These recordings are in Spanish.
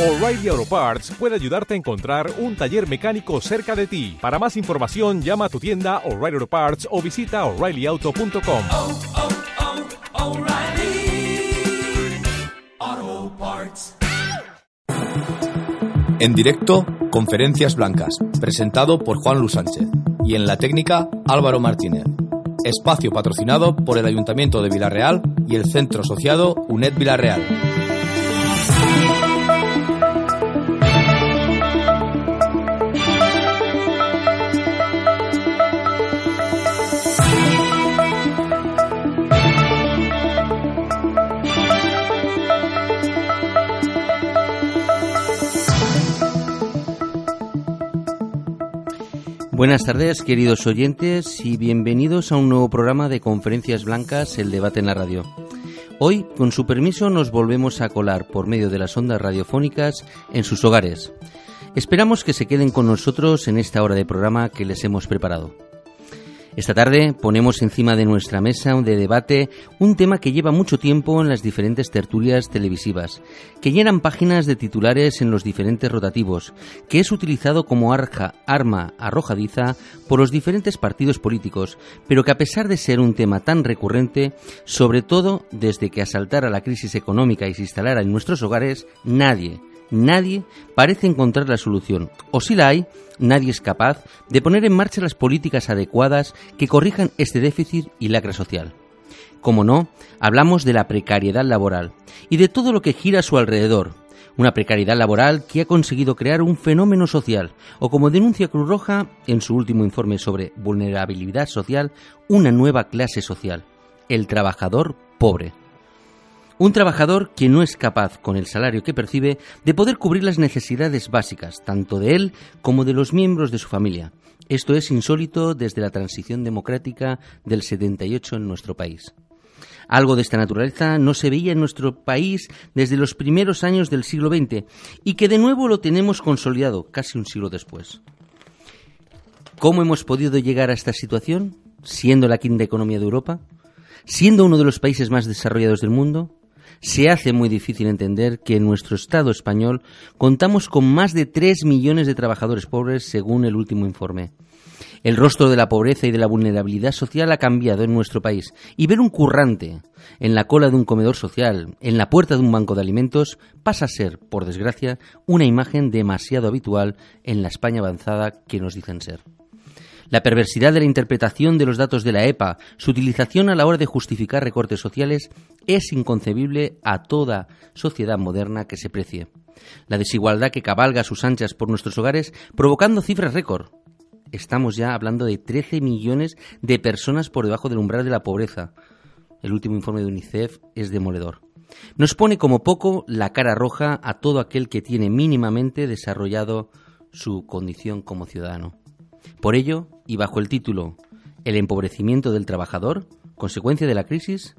O'Reilly Auto Parts puede ayudarte a encontrar un taller mecánico cerca de ti. Para más información, llama a tu tienda O'Reilly Auto Parts o visita oreillyauto.com. oh, oh, Parts. En directo, Conferencias Blancas, presentado por Juan Luis Sánchez. Y en la técnica, Álvaro Martínez. Espacio patrocinado por el Ayuntamiento de Villarreal y el Centro Asociado UNED Villarreal. Buenas tardes, queridos oyentes, y bienvenidos a un nuevo programa de Conferencias Blancas, el debate en la radio. Hoy, con su permiso, nos volvemos a colar por medio de las ondas radiofónicas en sus hogares. Esperamos que se queden con nosotros en esta hora de programa que les hemos preparado. Esta tarde ponemos encima de nuestra mesa de debate un tema que lleva mucho tiempo en las diferentes tertulias televisivas, que llenan páginas de titulares en los diferentes rotativos, que es utilizado como arja, arma arrojadiza por los diferentes partidos políticos, pero que a pesar de ser un tema tan recurrente, sobre todo desde que asaltara la crisis económica y se instalara en nuestros hogares, nadie, nadie parece encontrar la solución, o si la hay, nadie es capaz de poner en marcha las políticas adecuadas que corrijan este déficit y lacra social. Como no, hablamos de la precariedad laboral y de todo lo que gira a su alrededor. Una precariedad laboral que ha conseguido crear un fenómeno social, o como denuncia Cruz Roja en su último informe sobre vulnerabilidad social, una nueva clase social, el trabajador pobre. Un trabajador que no es capaz, con el salario que percibe, de poder cubrir las necesidades básicas, tanto de él como de los miembros de su familia. Esto es insólito desde la transición democrática del 78 en nuestro país. Algo de esta naturaleza no se veía en nuestro país desde los primeros años del siglo XX y que de nuevo lo tenemos consolidado casi un siglo después. ¿Cómo hemos podido llegar a esta situación? Siendo la quinta economía de Europa, siendo uno de los países más desarrollados del mundo, se hace muy difícil entender que en nuestro Estado español contamos con más de 3 millones de trabajadores pobres según el último informe. El rostro de la pobreza y de la vulnerabilidad social ha cambiado en nuestro país y ver un currante en la cola de un comedor social, en la puerta de un banco de alimentos, pasa a ser, por desgracia, una imagen demasiado habitual en la España avanzada que nos dicen ser. La perversidad de la interpretación de los datos de la EPA, su utilización a la hora de justificar recortes sociales, es inconcebible a toda sociedad moderna que se precie. La desigualdad que cabalga a sus anchas por nuestros hogares, provocando cifras récord. Estamos ya hablando de 13 millones de personas por debajo del umbral de la pobreza. El último informe de UNICEF es demoledor. Nos pone como poco la cara roja a todo aquel que tiene mínimamente desarrollado su condición como ciudadano. Por ello, y bajo el título El empobrecimiento del trabajador, consecuencia de la crisis,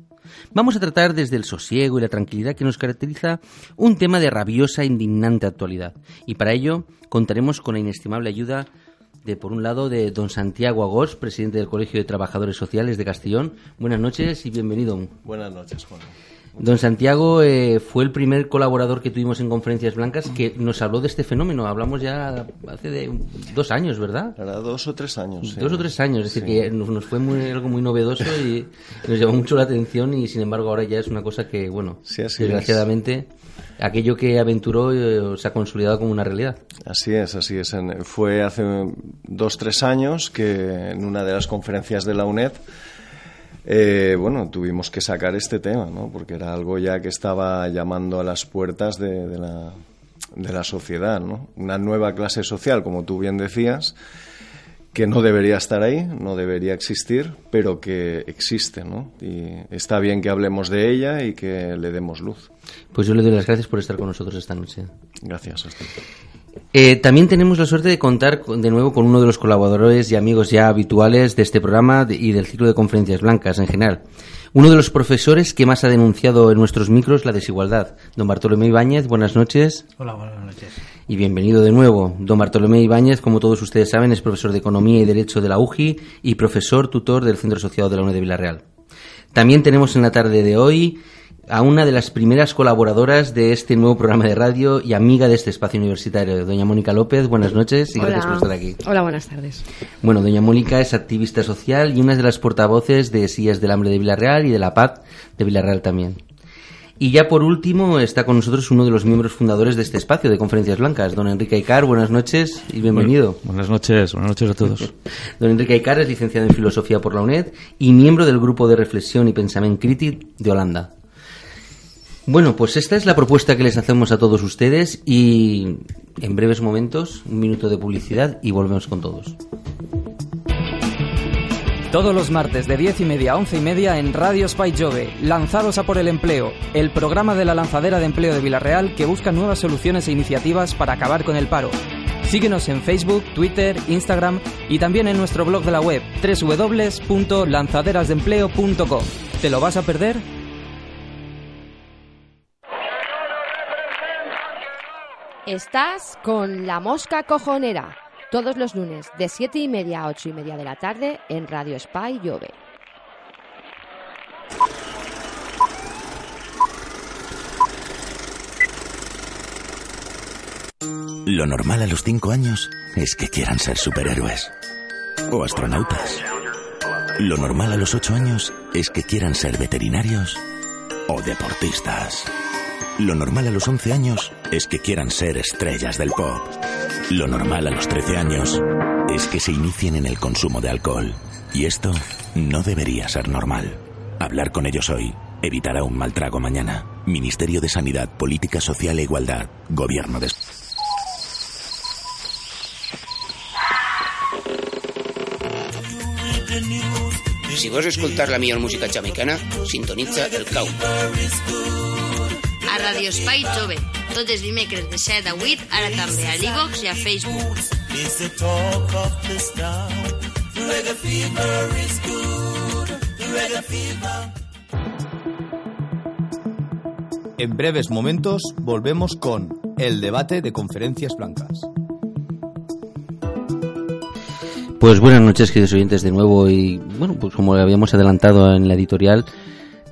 vamos a tratar desde el sosiego y la tranquilidad que nos caracteriza un tema de rabiosa e indignante actualidad. Y para ello contaremos con la inestimable ayuda de, por un lado, de don Santiago Agós, presidente del Colegio de Trabajadores Sociales de Castellón. Buenas noches y bienvenido. Buenas noches, Juan. Don Santiago eh, fue el primer colaborador que tuvimos en Conferencias Blancas que nos habló de este fenómeno. Hablamos ya hace de dos años, ¿verdad? Era dos o tres años. sí. Dos o tres años, es decir, Sí. que nos, fue muy, algo muy novedoso y nos llamó mucho la atención y sin embargo ahora ya es una cosa que, bueno, Sí, desgraciadamente, aquello que aventuró eh, se ha consolidado como una realidad. Así es, así es. En- Fue hace dos, tres años que en una de las conferencias de la UNED, eh, bueno, tuvimos que sacar este tema, ¿no? Porque era algo ya que estaba llamando a las puertas de, de la, de la sociedad, ¿no? Una nueva clase social, como tú bien decías, que no debería estar ahí, no debería existir, pero que existe, ¿no? Y está bien que hablemos de ella y que le demos luz. Pues yo le doy las gracias por estar con nosotros esta noche. Gracias. Hasta Eh, también tenemos la suerte de contar con- de nuevo con uno de los colaboradores y amigos ya habituales de este programa y del ciclo de conferencias blancas en general. Uno de los profesores que más ha denunciado en nuestros micros la desigualdad. Don Bartolomé Ibáñez, buenas noches. Hola, buenas noches. Y bienvenido de nuevo. Don Bartolomé Ibáñez, como todos ustedes saben, es profesor de Economía y Derecho de la UJI y profesor tutor del Centro Asociado de la UNED de Villarreal. También tenemos en la tarde de hoy a una de las primeras colaboradoras de este nuevo programa de radio y amiga de este espacio universitario, doña Mónica López. Buenas noches y gracias por estar aquí. Hola, buenas tardes. Bueno, doña Mónica es activista social y una de las portavoces de Sillas del Hambre de Villarreal y de La Paz de Villarreal también. Y ya por último está con nosotros uno de los miembros fundadores de este espacio de Conferencias Blancas, don Enrique Aicar. Buenas noches y bienvenido. Buenas noches, buenas noches a todos. don Enrique Aicar es licenciado en Filosofía por la UNED y miembro del Grupo de Reflexión y Pensamiento Crítico de Holanda. Bueno, pues esta es la propuesta que les hacemos a todos ustedes y en breves momentos, un minuto de publicidad y volvemos con todos. Todos los martes de 10 y media a 11 y media en Radio Spy Jove, Lanzados a por el empleo, el programa de la lanzadera de empleo de Villarreal que busca nuevas soluciones e iniciativas para acabar con el paro. Síguenos en Facebook, Twitter, Instagram y también en nuestro blog de la web www.lanzaderasdeempleo.com. ¿Te lo vas a perder? Estás con La Mosca Cojonera todos los lunes de 7 y media a 8 y media de la tarde en Radio Spy Llove. Lo normal a los 5 años es que quieran ser superhéroes o astronautas. Lo normal a los 8 años es que quieran ser veterinarios o deportistas. Lo normal a los 11 años es que quieran ser estrellas del pop. Lo normal a los 13 años es que se inicien en el consumo de alcohol. Y esto no debería ser normal. Hablar con ellos hoy evitará un mal trago mañana. Ministerio de Sanidad, Política Social e Igualdad. Gobierno de... Si vols escoltar la millor música jamaicana, sintonitza el CAU. Radio Espai Jove, tots els dimecres de 7 a 8, ara també a l'Ivox i a Facebook. It's the talk of this town. The reggae fever is good. The reggae fever. En breves momentos volvemos con el debate de conferencias blancas. Pues buenas noches, queridos oyentes, de nuevo. Y bueno, pues como habíamos adelantado en la editorial,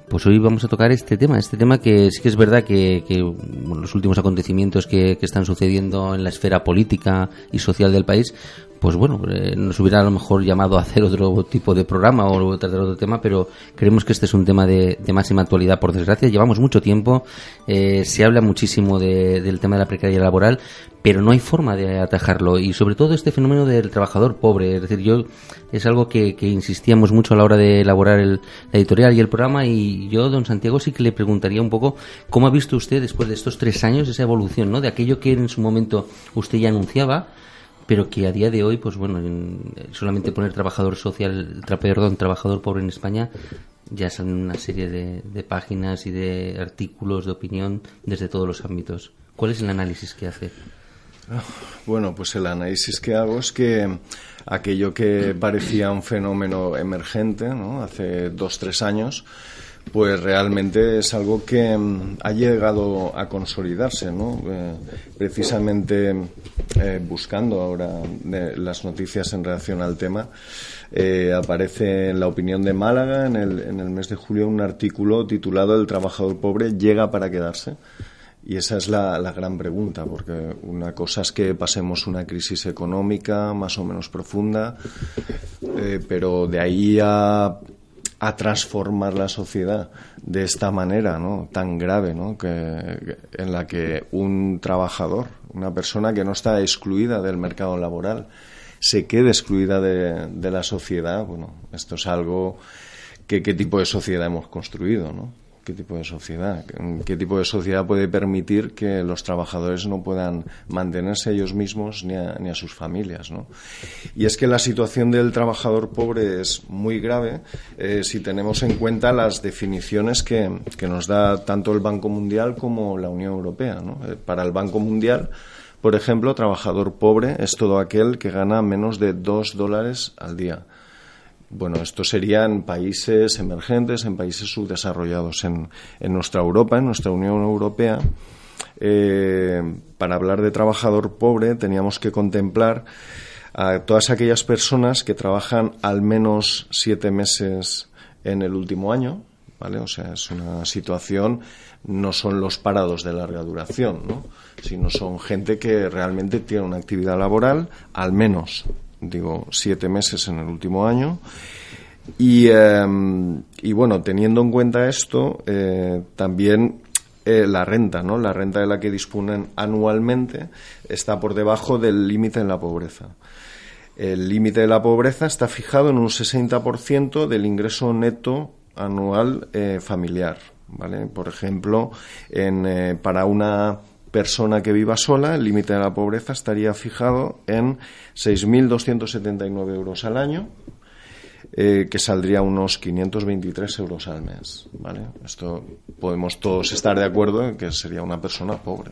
pues hoy vamos a tocar este tema. Este tema que sí que es verdad que, bueno, los últimos acontecimientos que están sucediendo en la esfera política y social del país, pues bueno, eh, nos hubiera a lo mejor llamado a hacer otro tipo de programa o tratar otro tema, pero creemos que este es un tema de, de máxima actualidad, por desgracia. Llevamos mucho tiempo, eh, se habla muchísimo de- del tema de la precariedad laboral, pero no hay forma de atajarlo. Y sobre todo este fenómeno del trabajador pobre. Es decir, yo es algo que, que insistíamos mucho a la hora de elaborar el, la editorial y el programa. Y yo, don Santiago, sí que le preguntaría un poco cómo ha visto usted después de estos tres años esa evolución, ¿no? De aquello que en su momento usted ya anunciaba pero que a día de hoy, pues bueno, en- solamente poner trabajador social, tra- perdón, trabajador pobre en España, ya salen una serie de, de páginas y de artículos de opinión desde todos los ámbitos. ¿Cuál es el análisis que hace? Bueno, pues el análisis que hago es que aquello que parecía un fenómeno emergente, ¿no? Hace dos, tres años, pues realmente es algo que mm, ha llegado a consolidarse, ¿no? Eh, precisamente eh, buscando ahora de las noticias en relación al tema, eh, aparece en la opinión de Málaga en el, en el mes de julio un artículo titulado El trabajador pobre llega para quedarse. Y esa es la, gran pregunta, porque una cosa es que pasemos una crisis económica más o menos profunda, eh, pero de ahí a, a transformar la sociedad de esta manera, ¿no? Tan grave, ¿no? Que, en la que un trabajador, una persona que no está excluida del mercado laboral, se quede excluida de, de la sociedad, bueno, esto es algo que qué tipo de sociedad hemos construido, ¿no? ¿Qué tipo de sociedad? ¿Qué tipo de sociedad puede permitir que los trabajadores no puedan mantenerse ellos mismos ni a, ni a sus familias? ¿no? Y es que la situación del trabajador pobre es muy grave eh, si tenemos en cuenta las definiciones que, nos da tanto el Banco Mundial como la Unión Europea. Eh, para el Banco Mundial, por ejemplo, trabajador pobre es todo aquel que gana menos de dos dólares al día. Bueno, esto sería en países emergentes, en países subdesarrollados. En, en nuestra Europa, en nuestra Unión Europea, eh, para hablar de trabajador pobre teníamos que contemplar a todas aquellas personas que trabajan al menos siete meses en el último año, ¿vale? O sea, es una situación, no son los parados de larga duración, ¿no? Sino son gente que realmente tiene una actividad laboral, al menos, digo, siete meses en el último año. Y, em, y bueno, teniendo en cuenta esto, eh, también eh, la renta, ¿no? La renta de la que disponen anualmente está por debajo del límite en la pobreza. El límite de la pobreza está fijado en un 60% del ingreso neto anual eh, familiar. ¿vale? Por ejemplo, en, para una persona que viva sola, el límite de la pobreza estaría fijado en 6.279 euros al año, eh, que saldría unos 523 euros al mes. ¿vale? Esto podemos todos estar de acuerdo en que sería una persona pobre.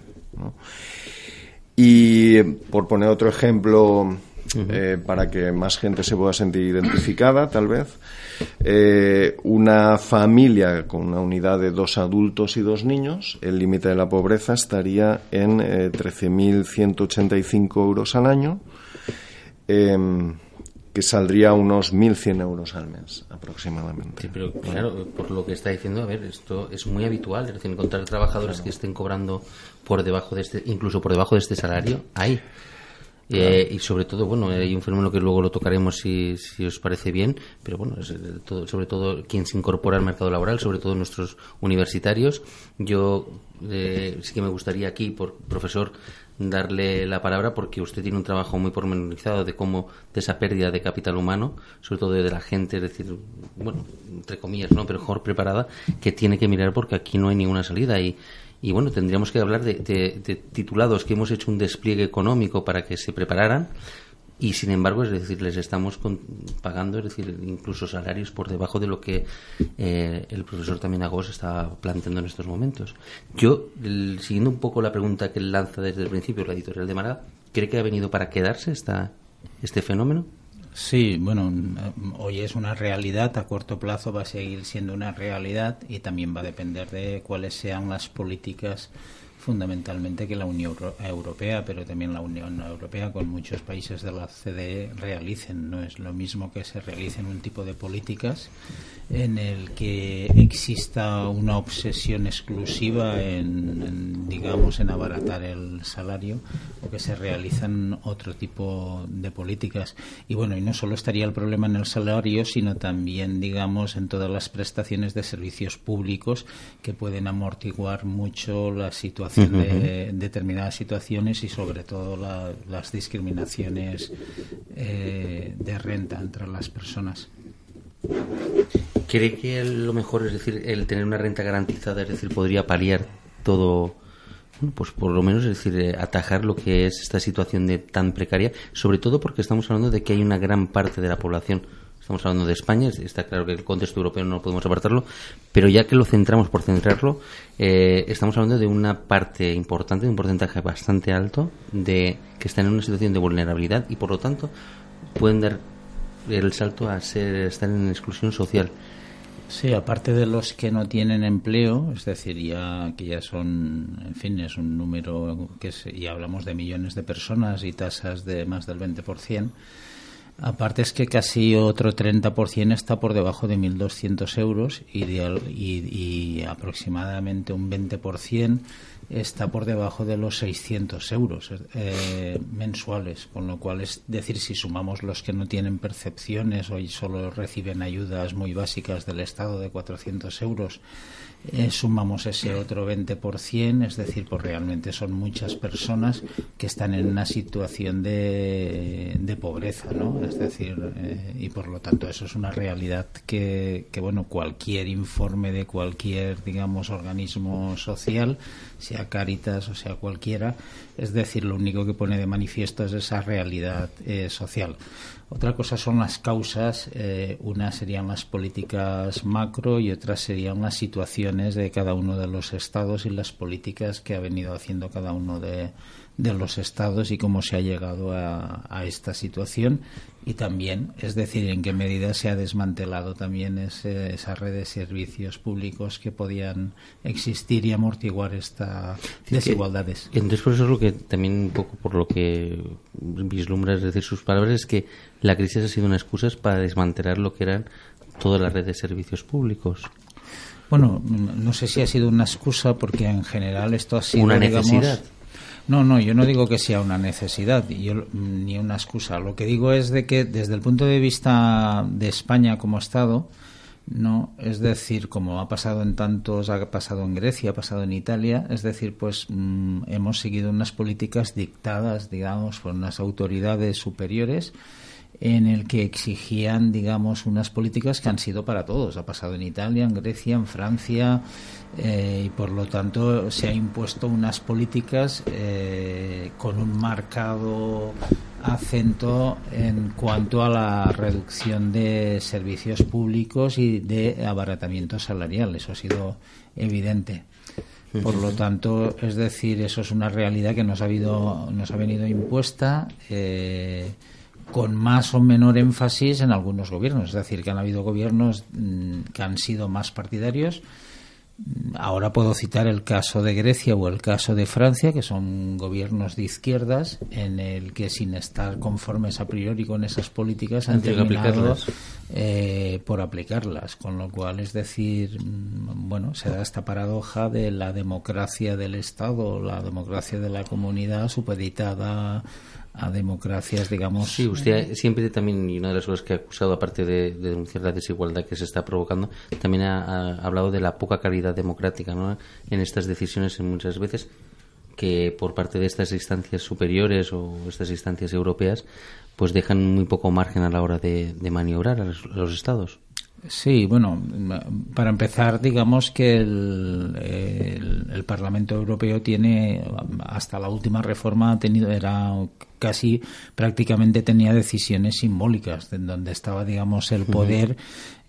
Y por poner otro ejemplo eh, para que más gente se pueda sentir identificada, tal vez. Eh, una familia con una unidad de dos adultos y dos niños, el límite de la pobreza estaría en eh, 13.185 euros al año, em, que saldría unos 1.100 euros al mes aproximadamente. Sí, pero claro, por lo que está diciendo, a ver, esto es muy habitual, es decir, encontrar trabajadores que estén cobrando por debajo de este, incluso por debajo de este salario, hay. Eh, y sobre todo, bueno, hay un fenómeno que luego lo tocaremos si, si os parece bien, pero bueno, es, eh, todo- sobre todo quien se incorpora al mercado laboral, sobre todo nuestros universitarios. Yo eh, sí que me gustaría aquí, por profesor, darle la palabra porque usted tiene un trabajo muy pormenorizado de cómo de esa pérdida de capital humano, sobre todo de la gente, es decir, bueno, entre comillas, ¿no? Pero mejor preparada, que tiene que mirar porque aquí no hay ninguna salida y y bueno, tendríamos que hablar de, de- titulados que hemos hecho un despliegue económico para que se prepararan y sin embargo, es decir, les estamos con- pagando, es decir, incluso salarios por debajo de lo que eh, el profesor también Agos está planteando en estos momentos. Yo, siguiendo un poco la pregunta que lanza desde el principio, la editorial de Málaga, ¿cree que ha venido para quedarse esta, este fenómeno? Sí, bueno, mm, hoy es una realidad, a corto plazo va a seguir siendo una realidad y también va a depender de cuáles sean las políticas fundamentalmente que la Unión Euro- Europea, pero también la Unión Europea con muchos países de la CDE realicen. No es lo mismo que se realicen un tipo de políticas en el que exista una obsesión exclusiva en, en, digamos, en abaratar el salario o que se realizan otro tipo de políticas. Y bueno, y no solo estaría el problema en el salario, sino también, digamos, en todas las prestaciones de servicios públicos que pueden amortiguar mucho la situación De determinadas situaciones y sobre todo la- las discriminaciones eh, de renta entre las personas. ¿Cree que lo mejor, es decir, el tener una renta garantizada, es decir, podría paliar todo, pues por lo menos, es decir, eh, atajar lo que es esta situación de tan precaria, sobre todo porque estamos hablando de que hay una gran parte de la población, estamos hablando de España, es- está claro que el contexto europeo no podemos apartarlo, pero ya que lo centramos por centrarlo, eh, estamos hablando de una parte importante, de un porcentaje bastante alto, de que están en una situación de vulnerabilidad y por lo tanto pueden dar el salto a ser, estar en exclusión social. Sí, aparte de los que no tienen empleo, es decir, ya que ya son, en fin, es un número que es, y hablamos de millones de personas y tasas de más del 20%, aparte es que casi otro 30% está por debajo de 1.200 euros y, de y, aproximadamente un 20% está por debajo de los 600 euros eh, mensuales, con lo cual es decir, si sumamos los que no tienen percepciones o solo reciben ayudas muy básicas del Estado de 400 euros, eh, sumamos ese otro 20%, es decir, pues realmente son muchas personas que están en una situación de, de pobreza, ¿no? Es decir, eh, y por lo tanto eso es una realidad que, que, bueno, cualquier informe de cualquier, digamos, organismo social, sea Cáritas o sea cualquiera, es decir, lo único que pone de manifiesto es esa realidad eh, social. Otra cosa son las causas, eh, unas serían las políticas macro y otras serían las situaciones de cada uno de los estados y las políticas que ha venido haciendo cada uno de, de los estados y cómo se ha llegado a, a esta situación y también, es decir, en qué medida se ha desmantelado también ese- esa red de servicios públicos que podían existir y amortiguar estas desigualdades. Entonces, por eso es lo que también un poco por lo que vislumbra, es decir, sus palabras, es que la crisis ha sido una excusa para desmantelar lo que eran toda la red de servicios públicos. Bueno, no sé si ha sido una excusa porque en general esto ha sido Una digamos, necesidad. No, no, yo no digo que sea una necesidad yo, ni una excusa. Lo que digo es de que desde el punto de vista de España como Estado, no, es decir, como ha pasado en tantos, ha pasado en Grecia, ha pasado en Italia, es decir, pues mm, hemos seguido unas políticas dictadas, digamos, por unas autoridades superiores en el que exigían, digamos, unas políticas que han sido para todos. Ha pasado en Italia, en Grecia, en Francia, eh, y por lo tanto se ha impuesto unas políticas eh, con un marcado acento en cuanto a la reducción de servicios públicos y de abaratamiento salarial. Eso ha sido evidente. Por lo tanto, es decir, eso es una realidad que nos ha, habido, nos ha venido impuesta. eh, con más o menor énfasis en algunos gobiernos. Es decir, que han habido gobiernos mm, que han sido más partidarios. Mm, Ahora puedo citar el caso de Grecia o el caso de Francia, que son gobiernos de izquierdas, en el que sin estar conformes a priori con esas políticas han Han tenido que terminado aplicarlas. eh, por aplicarlas. Con lo cual, es decir, mm, bueno, se da esta paradoja de la democracia del Estado, la democracia de la comunidad supeditada a democracias, digamos. Sí, usted siempre también, y una de las cosas que ha acusado, aparte de, de denunciar la desigualdad que se está provocando, también ha, ha hablado de la poca calidad democrática ¿no? en estas decisiones en muchas veces que por parte de estas instancias superiores o estas instancias europeas pues dejan muy poco margen a la hora de, maniobrar a los estados. Sí, bueno, para empezar, digamos que el, el- el Parlamento Europeo tiene, hasta la última reforma, ha tenido, era casi prácticamente tenía decisiones simbólicas, en donde estaba, digamos, el poder,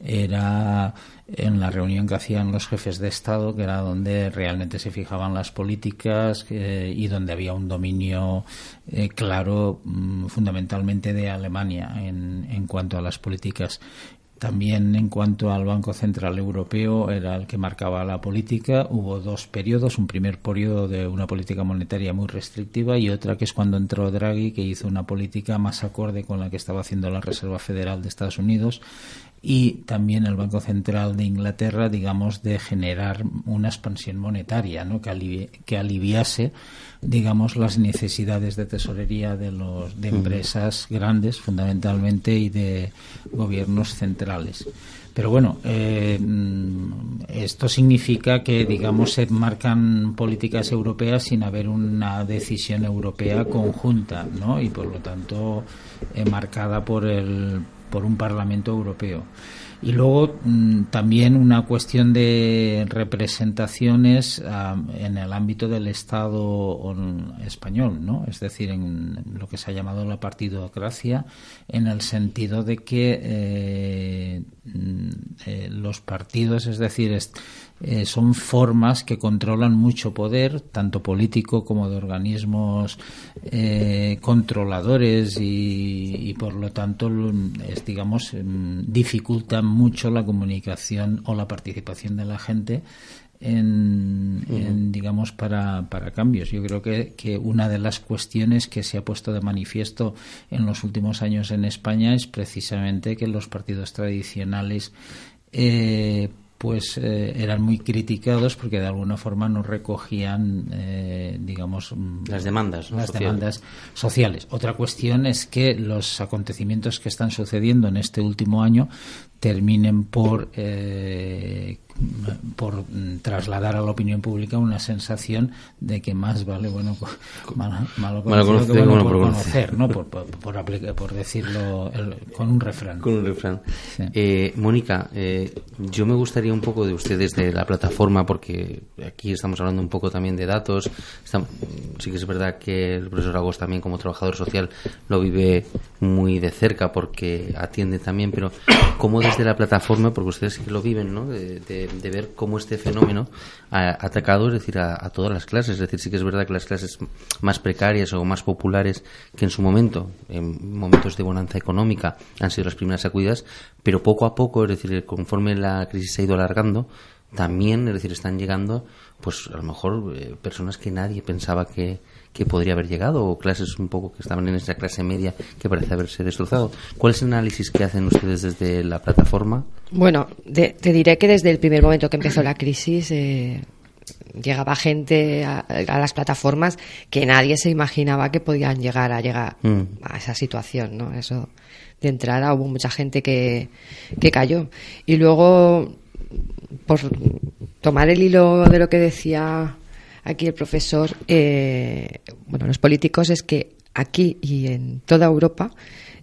era en la reunión que hacían los jefes de Estado, que era donde realmente se fijaban las políticas eh, y donde había un dominio eh, claro, mm, fundamentalmente de Alemania en, en cuanto a las políticas. También en cuanto al Banco Central Europeo era el que marcaba la política. Hubo dos periodos, un primer periodo de una política monetaria muy restrictiva y otra que es cuando entró Draghi, que hizo una política más acorde con la que estaba haciendo la Reserva Federal de Estados Unidos y también el Banco Central de Inglaterra, digamos, de generar una expansión monetaria, ¿no? que, alivi- que aliviase, digamos, las necesidades de tesorería de los de empresas grandes, fundamentalmente, y de gobiernos centrales. Pero bueno, eh, mm, esto significa que, digamos, se marcan políticas europeas sin haber una decisión europea conjunta, ¿no? Y por lo tanto, eh, marcada por el por un Parlamento Europeo. Y luego mm, también una cuestión de representaciones ah, en el ámbito del Estado español, ¿no? Es decir, en lo que se ha llamado la partidocracia, en el sentido de que eh, mm, eh, los partidos, es decir, est- eh, son formas que controlan mucho poder, tanto político como de organismos eh, controladores y, y, por lo tanto es, digamos em, dificultan mucho la comunicación o la participación de la gente en, en, digamos para, para cambios. Yo creo que, que una de las cuestiones que se ha puesto de manifiesto en los últimos años en España es precisamente que los partidos tradicionales eh, pues eh, eran muy criticados porque de alguna forma no recogían, eh, digamos, mm, Las demandas, ¿no? las sociales. demandas sociales. Otra cuestión es que los acontecimientos que están sucediendo en este último año terminen por eh, por trasladar a la opinión pública una sensación de que más vale bueno malo, malo que bueno bueno por conocer, conocer. ¿no? Por, por, por aplica- por decirlo el- con un refrán. Con un refrán. Eh, Mónica, eh, yo me gustaría un poco de ustedes de la plataforma, porque aquí estamos hablando un poco también de datos. Sí que es verdad que el profesor Agos también como trabajador social lo vive muy de cerca porque atiende también, pero cómo desde la plataforma, porque ustedes sí que lo viven, ¿no? De, de- de ver cómo este fenómeno ha atacado, es decir, a, todas las clases. Es decir, sí que es verdad que las clases más precarias o más populares que en su momento, en momentos de bonanza económica, han sido las primeras sacudidas, pero poco a poco, es decir, conforme la crisis se ha ido alargando, también, es decir, están llegando, pues a lo mejor eh, personas que nadie pensaba que, que podría haber llegado o clases un poco que estaban en esa clase media que parece haberse destrozado. ¿Cuál es el análisis que hacen ustedes desde la plataforma? Bueno, de- te diré que desde el primer momento que empezó la crisis eh, llegaba gente a, a las plataformas que nadie se imaginaba que podían llegar a llegar Mm. a esa situación, ¿no? Eso de entrada hubo mucha gente que, que cayó. Y luego, por tomar el hilo de lo que decía aquí el profesor, eh, bueno, los políticos es que aquí y en toda Europa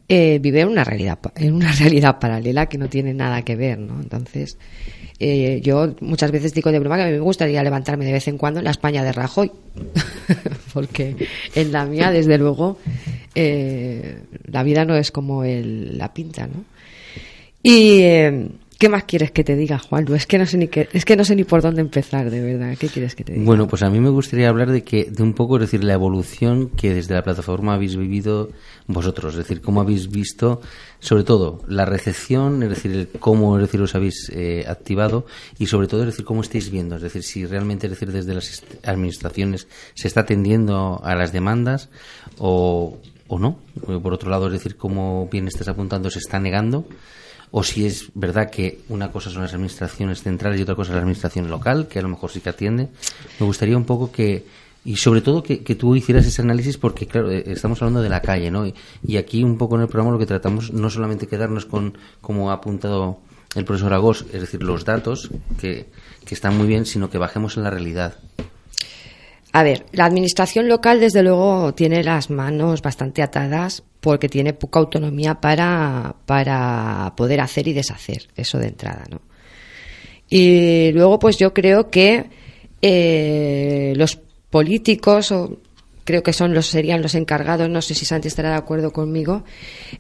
eh, viven una realidad en una realidad paralela que no tiene nada que ver, ¿no? Entonces, eh, yo muchas veces digo de broma que me gustaría levantarme de vez en cuando en la España de Rajoy, porque en la mía, desde luego, eh, la vida no es como él la pinta, ¿no? Y eh, ¿qué más quieres que te diga, Juan? Es que no sé ni es que no sé ni por dónde empezar, de verdad. ¿Qué quieres que te diga? Bueno, pues a mí me gustaría hablar de que de un poco, es decir, la evolución que desde la plataforma habéis vivido vosotros, es decir, cómo habéis visto, sobre todo, la recepción, es decir, el cómo, es decir, os habéis eh, activado y sobre todo, es decir, cómo estáis viendo, es decir, si realmente, es decir, desde las administraciones se está atendiendo a las demandas o, o no. Por otro lado, es decir, cómo bien estás apuntando, se está negando o si es verdad que una cosa son las administraciones centrales y otra cosa es la administración local, que a lo mejor sí que atiende. Me gustaría un poco que, y sobre todo que, que tú hicieras ese análisis porque, claro, eh, estamos hablando de la calle, ¿no? Y, y aquí un poco en el programa lo que tratamos no solamente quedarnos con, como ha apuntado el profesor Agos, es decir, los datos, que, que están muy bien, sino que bajemos en la realidad. A ver, la administración local, desde luego, tiene las manos bastante atadas porque tiene poca autonomía para, para poder hacer y deshacer, eso de entrada, ¿no? Y luego, pues yo creo que eh, los políticos, o creo que son los serían los encargados, no sé si Santi estará de acuerdo conmigo,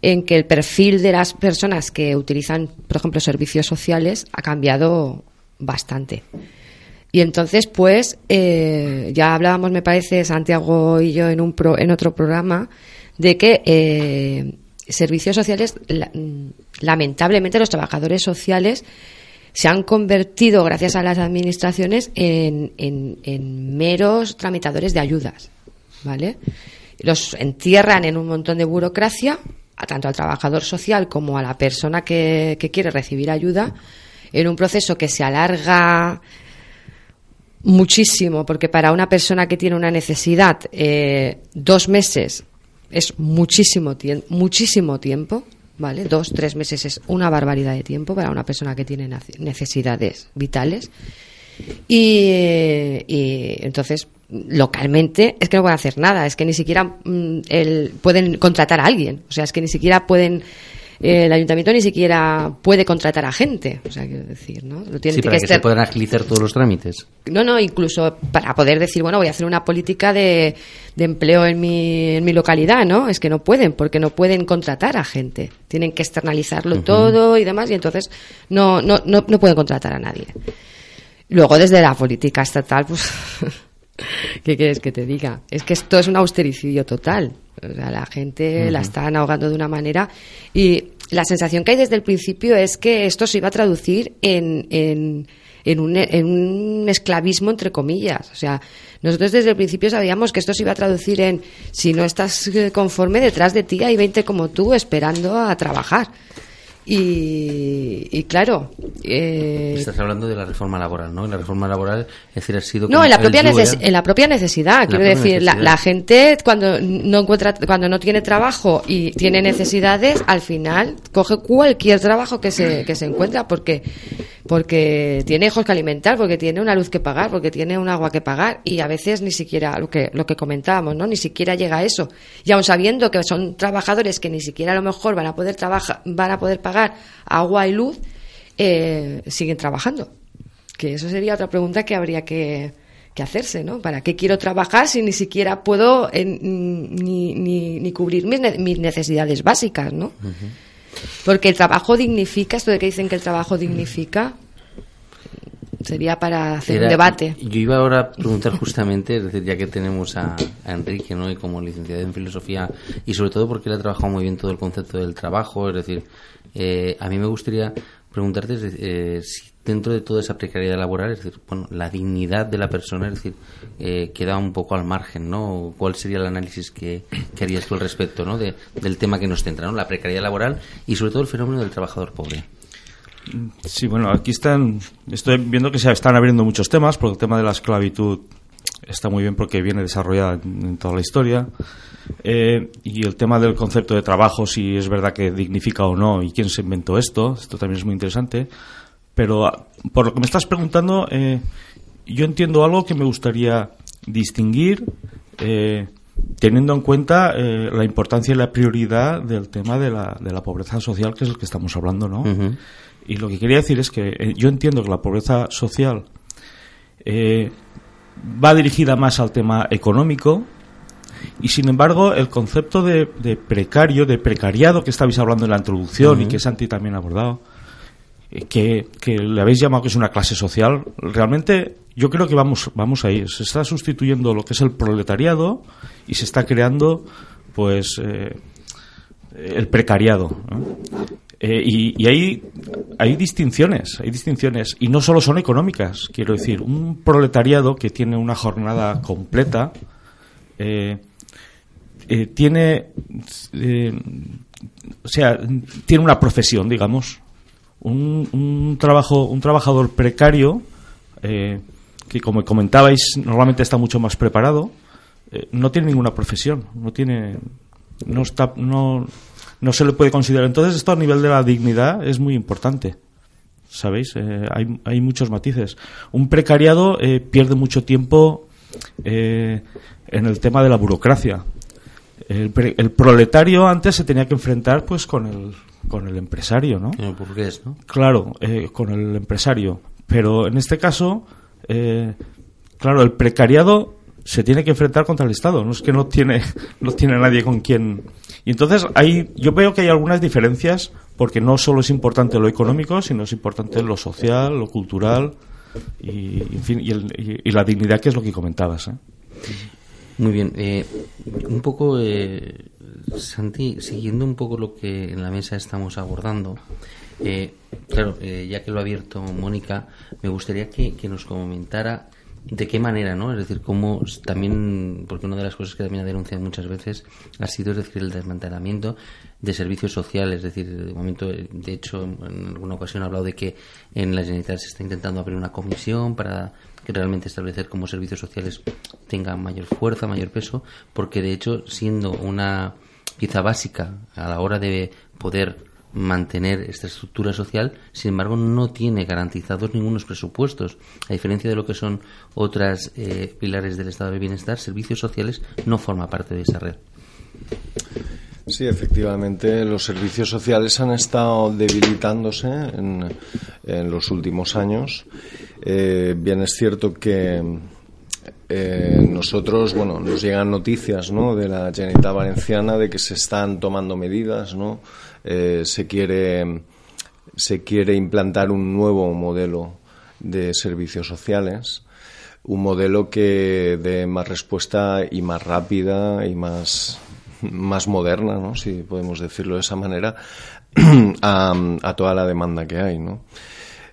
en que el perfil de las personas que utilizan, por ejemplo, servicios sociales ha cambiado bastante. Y entonces, pues, eh, ya hablábamos, me parece, Santiago y yo en, un pro- en otro programa, de que eh, servicios sociales, mm, lamentablemente los trabajadores sociales se han convertido, gracias a las administraciones, en, en- en meros tramitadores de ayudas, ¿vale? Los entierran en un montón de burocracia, tanto al trabajador social como a la persona que, que quiere recibir ayuda, en un proceso que se alarga muchísimo, porque para una persona que tiene una necesidad, eh, dos meses es muchísimo, muchísimo tiempo, ¿vale? Dos, tres meses es una barbaridad de tiempo para una persona que tiene necesidades vitales. Y, y entonces, localmente, es que no pueden hacer nada, es que ni siquiera mm, el- pueden contratar a alguien, o sea, es que ni siquiera pueden. El ayuntamiento ni siquiera puede contratar a gente, o sea, quiero decir, ¿no? Lo tienen Sí, para que estar- se puedan agilizar todos los trámites. no, no, incluso para poder decir, bueno, voy a hacer una política de, de empleo en mi, en mi localidad, ¿no? Es que no pueden, porque no pueden contratar a gente. Tienen que externalizarlo todo y demás, y entonces no, no, no, no pueden contratar a nadie. Luego, desde la política estatal, pues, ¿qué quieres que te diga? Es que esto es un austericidio total. O sea, la gente la están ahogando de una manera y la sensación que hay desde el principio es que esto se iba a traducir en, en, en, un, en un esclavismo entre comillas. O sea, nosotros desde el principio sabíamos que esto se iba a traducir en si no estás eh, conforme detrás de ti hay 20 como tú esperando a trabajar. Y, y claro, eh, Estás hablando de la reforma laboral, ¿no? La reforma laboral, es decir, ha sido... no, en la propia, en la propia necesidad. La Quiero propia decir, la, la gente cuando no encuentra, cuando no tiene trabajo y tiene necesidades, al final coge cualquier trabajo que se, que se encuentra porque, porque tiene hijos que alimentar, porque tiene una luz que pagar, porque tiene un agua que pagar y a veces ni siquiera lo que, lo que comentábamos, ¿no? Ni siquiera llega a eso. Y aun sabiendo que son trabajadores que ni siquiera a lo mejor van a poder trabajar, van a poder pagar agua y luz, eh, siguen trabajando. Que eso sería otra pregunta que habría que, que hacerse, ¿no? ¿Para qué quiero trabajar si ni siquiera puedo en- ni, ni, ni cubrir mis, ne- mis necesidades básicas, ¿no? Porque el trabajo dignifica, esto de que dicen que el trabajo dignifica, sería para hacer Era- un debate. Yo iba ahora a preguntar justamente, es decir, ya que tenemos a, a Enrique, ¿no? Y como licenciado en filosofía, y sobre todo porque él ha trabajado muy bien todo el concepto del trabajo, es decir, Eh, a mí me gustaría preguntarte eh, si dentro de toda esa precariedad laboral, es decir, bueno, la dignidad de la persona, es decir, eh, queda un poco al margen, ¿no? ¿Cuál sería el análisis que, harías tú al respecto, ¿no? De, del tema que nos centra, ¿no? La precariedad laboral y sobre todo el fenómeno del trabajador pobre. Sí, bueno, aquí están, estoy viendo que se están abriendo muchos temas, porque el tema de la esclavitud está muy bien porque viene desarrollada en, toda la historia. Eh, y el tema del concepto de trabajo, si es verdad que dignifica o no, y quién se inventó esto, esto también es muy interesante. Pero ah, por lo que me estás preguntando, eh, yo entiendo algo que me gustaría distinguir, eh, teniendo en cuenta la importancia y la prioridad del tema de la, de la pobreza social, que es el que estamos hablando, ¿no? Y lo que quería decir es que yo entiendo que la pobreza social va dirigida más al tema económico y sin embargo el concepto de, precario, de precariado que estabais hablando en la introducción y que Santi también ha abordado, eh, que, le habéis llamado que es una clase social, realmente yo creo que vamos, vamos ahí. Se está sustituyendo lo que es el proletariado y se está creando pues eh, el precariado. Eh, y, hay, hay distinciones, hay distinciones, y no solo son económicas, quiero decir, un proletariado que tiene una jornada completa, tiene, o sea, tiene una profesión, digamos, un, un trabajo, un trabajador precario, que como comentabais, normalmente está mucho más preparado, no tiene ninguna profesión, no tiene, no está, no, no se le puede considerar. Entonces, esto a nivel de la dignidad es muy importante. ¿Sabéis? Eh, hay, hay, muchos matices. Un precariado eh, pierde mucho tiempo eh, en el tema de la burocracia. El, proletario antes se tenía que enfrentar pues con el, con el empresario, ¿no? El burgués, ¿no? Claro, con el empresario. Pero en este caso, claro, el precariado se tiene que enfrentar contra el Estado. No es que no tiene, no tiene nadie con quien y entonces hay, yo veo que hay algunas diferencias porque no solo es importante lo económico, sino es importante lo social, lo cultural y, en fin, y, la dignidad que es lo que comentabas. ¿eh? Muy bien. Eh, un poco, eh, Santi, siguiendo un poco lo que en la mesa estamos abordando, claro, ya que lo ha abierto Mónica, me gustaría que, que nos comentara de qué manera, ¿no? Es decir, cómo también, porque una de las cosas que también ha denunciado muchas veces ha sido, es decir, el desmantelamiento de servicios sociales, es decir, de momento, de hecho, en alguna ocasión ha hablado de que en la Generalitat se está intentando abrir una comisión para que realmente establecer cómo servicios sociales tengan mayor fuerza, mayor peso, porque de hecho, siendo una pieza básica a la hora de poder mantener esta estructura social, sin embargo, no tiene garantizados ningunos presupuestos. A diferencia de lo que son otras eh, pilares del estado de bienestar, servicios sociales no forma parte de esa red. Sí, efectivamente, los servicios sociales han estado debilitándose en, en los últimos años. Eh, bien es cierto que eh, nosotros, bueno, nos llegan noticias, ¿no? De la Generalitat Valenciana de que se están tomando medidas, ¿no? Eh, se quiere se quiere implantar un nuevo modelo de servicios sociales, un modelo que dé más respuesta y más rápida y más más moderna, ¿no? si podemos decirlo de esa manera, a, toda la demanda que hay. ¿no?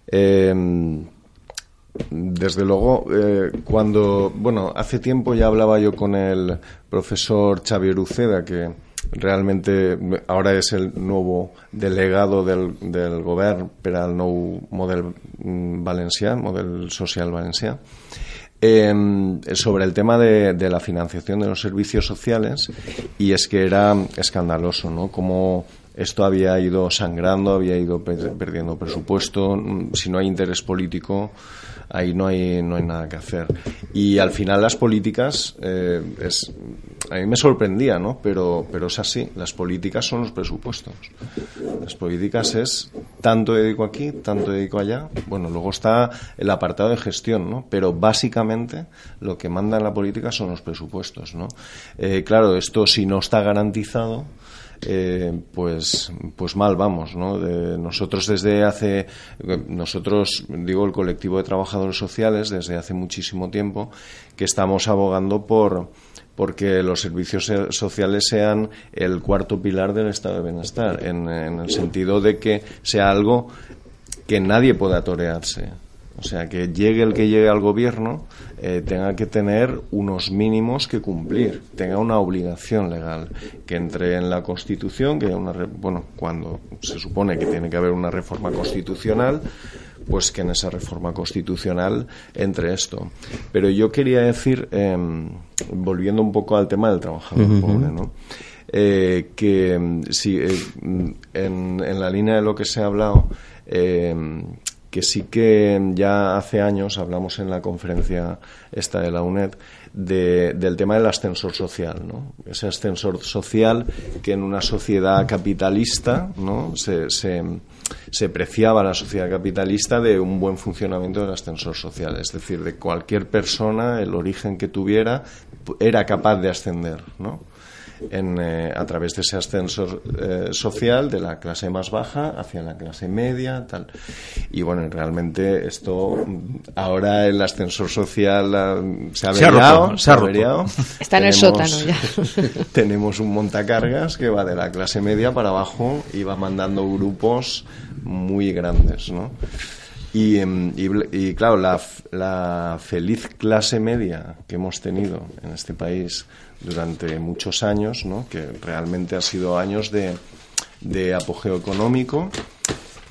Eh, desde luego, eh, cuando, bueno, hace tiempo ya hablaba yo con el profesor Xavier Uceda, que realmente ahora es el nuevo delegado del, del govern para el nou model valencià, model social valencià, eh, sobre el tema de, de, la financiación de los servicios sociales y es que era escandaloso, ¿no? Como esto había ido sangrando, había ido perdiendo presupuesto, si no hay interés político ahí no hay, no hay nada que hacer. Y al final las políticas, eh, es, a mí me sorprendía, ¿no? Pero, pero es así, las políticas son los presupuestos. Las políticas es tanto dedico aquí, tanto dedico allá. Bueno, luego está el apartado de gestión, ¿no? Pero básicamente lo que manda en la política son los presupuestos, ¿no? Eh, claro, esto si no está garantizado, eh, pues, pues mal vamos, ¿no? nosotros desde hace, nosotros, digo, el colectivo de trabajadores sociales, desde hace muchísimo tiempo, que estamos abogando por, porque los servicios eh, sociales sean el cuarto pilar del estado de bienestar, en, en el sentido de que sea algo que nadie pueda torearse. O sea, que llegue el que llegue al gobierno, eh, tenga que tener unos mínimos que cumplir, tenga una obligación legal, que entre en la Constitución, que una, bueno, cuando se supone que tiene que haber una reforma constitucional, pues que en esa reforma constitucional entre esto. Pero yo quería decir, em, volviendo un poco al tema del trabajador pobre, ¿no? Eh, que mm, sí, eh, en, en la línea de lo que se ha hablado, eh, que sí que ya hace años hablamos en la conferencia esta de la UNED de- del tema del ascensor social, ¿no? Ese ascensor social que en una sociedad capitalista, ¿no? Se, se, preciaba la sociedad capitalista de un buen funcionamiento del ascensor social, es decir, de cualquier persona, el origen que tuviera, era capaz de ascender, ¿no? En, eh, a través de ese ascensor eh, social de la clase más baja hacia la clase media, tal. Y bueno, realmente esto, mm, ahora el ascensor social ah, se ha Se ha averiado, roto, se ha roto. averiado. Está en el sótano ya. tenemos un montacargas que va de la clase media para abajo y va mandando grupos muy grandes, ¿no? Y, em, y y, claro, la, la feliz clase media que hemos tenido en este país durante muchos años, ¿no? que realmente ha sido años de, de apogeo económico,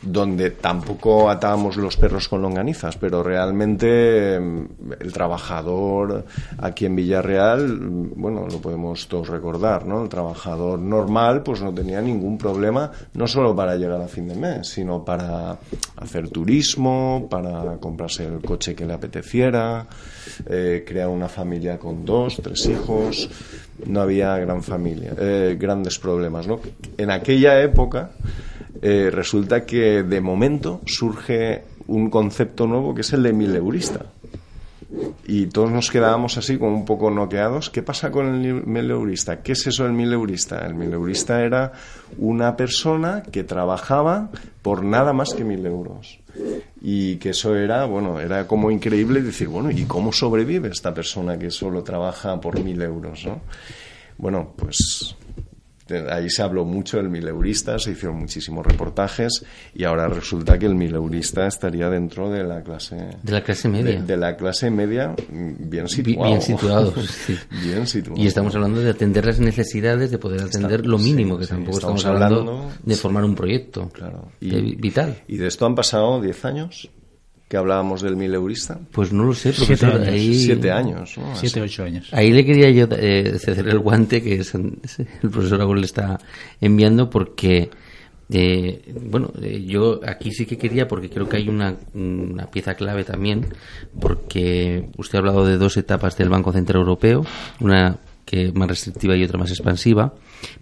donde tampoco atábamos los perros con longanizas, pero realmente em, el trabajador aquí en Villarreal, bueno, lo podemos todos recordar, ¿no? El trabajador normal pues no tenía ningún problema, no solo para llegar a fin de mes, sino para hacer turismo, para comprarse el coche que le apeteciera, eh, crear una familia con dos, tres hijos, no había gran familia, eh, grandes problemas, ¿no? En aquella época eh, resulta que de momento surge un concepto nuevo que es el de mileurista. Y todos nos quedábamos así como un poco noqueados. ¿Qué pasa con el mileurista? ¿Qué es eso del mileurista? El mileurista era una persona que trabajaba por nada más que mil euros. Y que eso era, bueno, era como increíble decir, bueno, ¿y cómo sobrevive esta persona que solo trabaja por mil euros? ¿no? Bueno, pues ahí se habló mucho del mileurista, se hicieron muchísimos reportajes y ahora resulta que el mileurista estaría dentro de la clase De la clase media. de, de la clase media mm, bien Bi- situado. Bien situados. sí. bien situado. Y estamos hablando de atender las necesidades, de poder atender lo mínimo, que sí, tampoco estamos estamos, hablando, hablando- de formar un proyecto Claro. vi- vital. Y de esto han pasado 10 años que hablábamos del mileurista. Pues no lo sé, Siete profesor. años. Ahí, Siete años, ¿no? Siete, ocho años. ahí le quería yo eh, ceder el guante que es- el profesor Agol le está enviando porque, eh, bueno, eh, yo aquí sí que quería porque creo que hay una, una pieza clave también porque usted ha hablado de dos etapas del Banco Central Europeo, una que más restrictiva y otra más expansiva,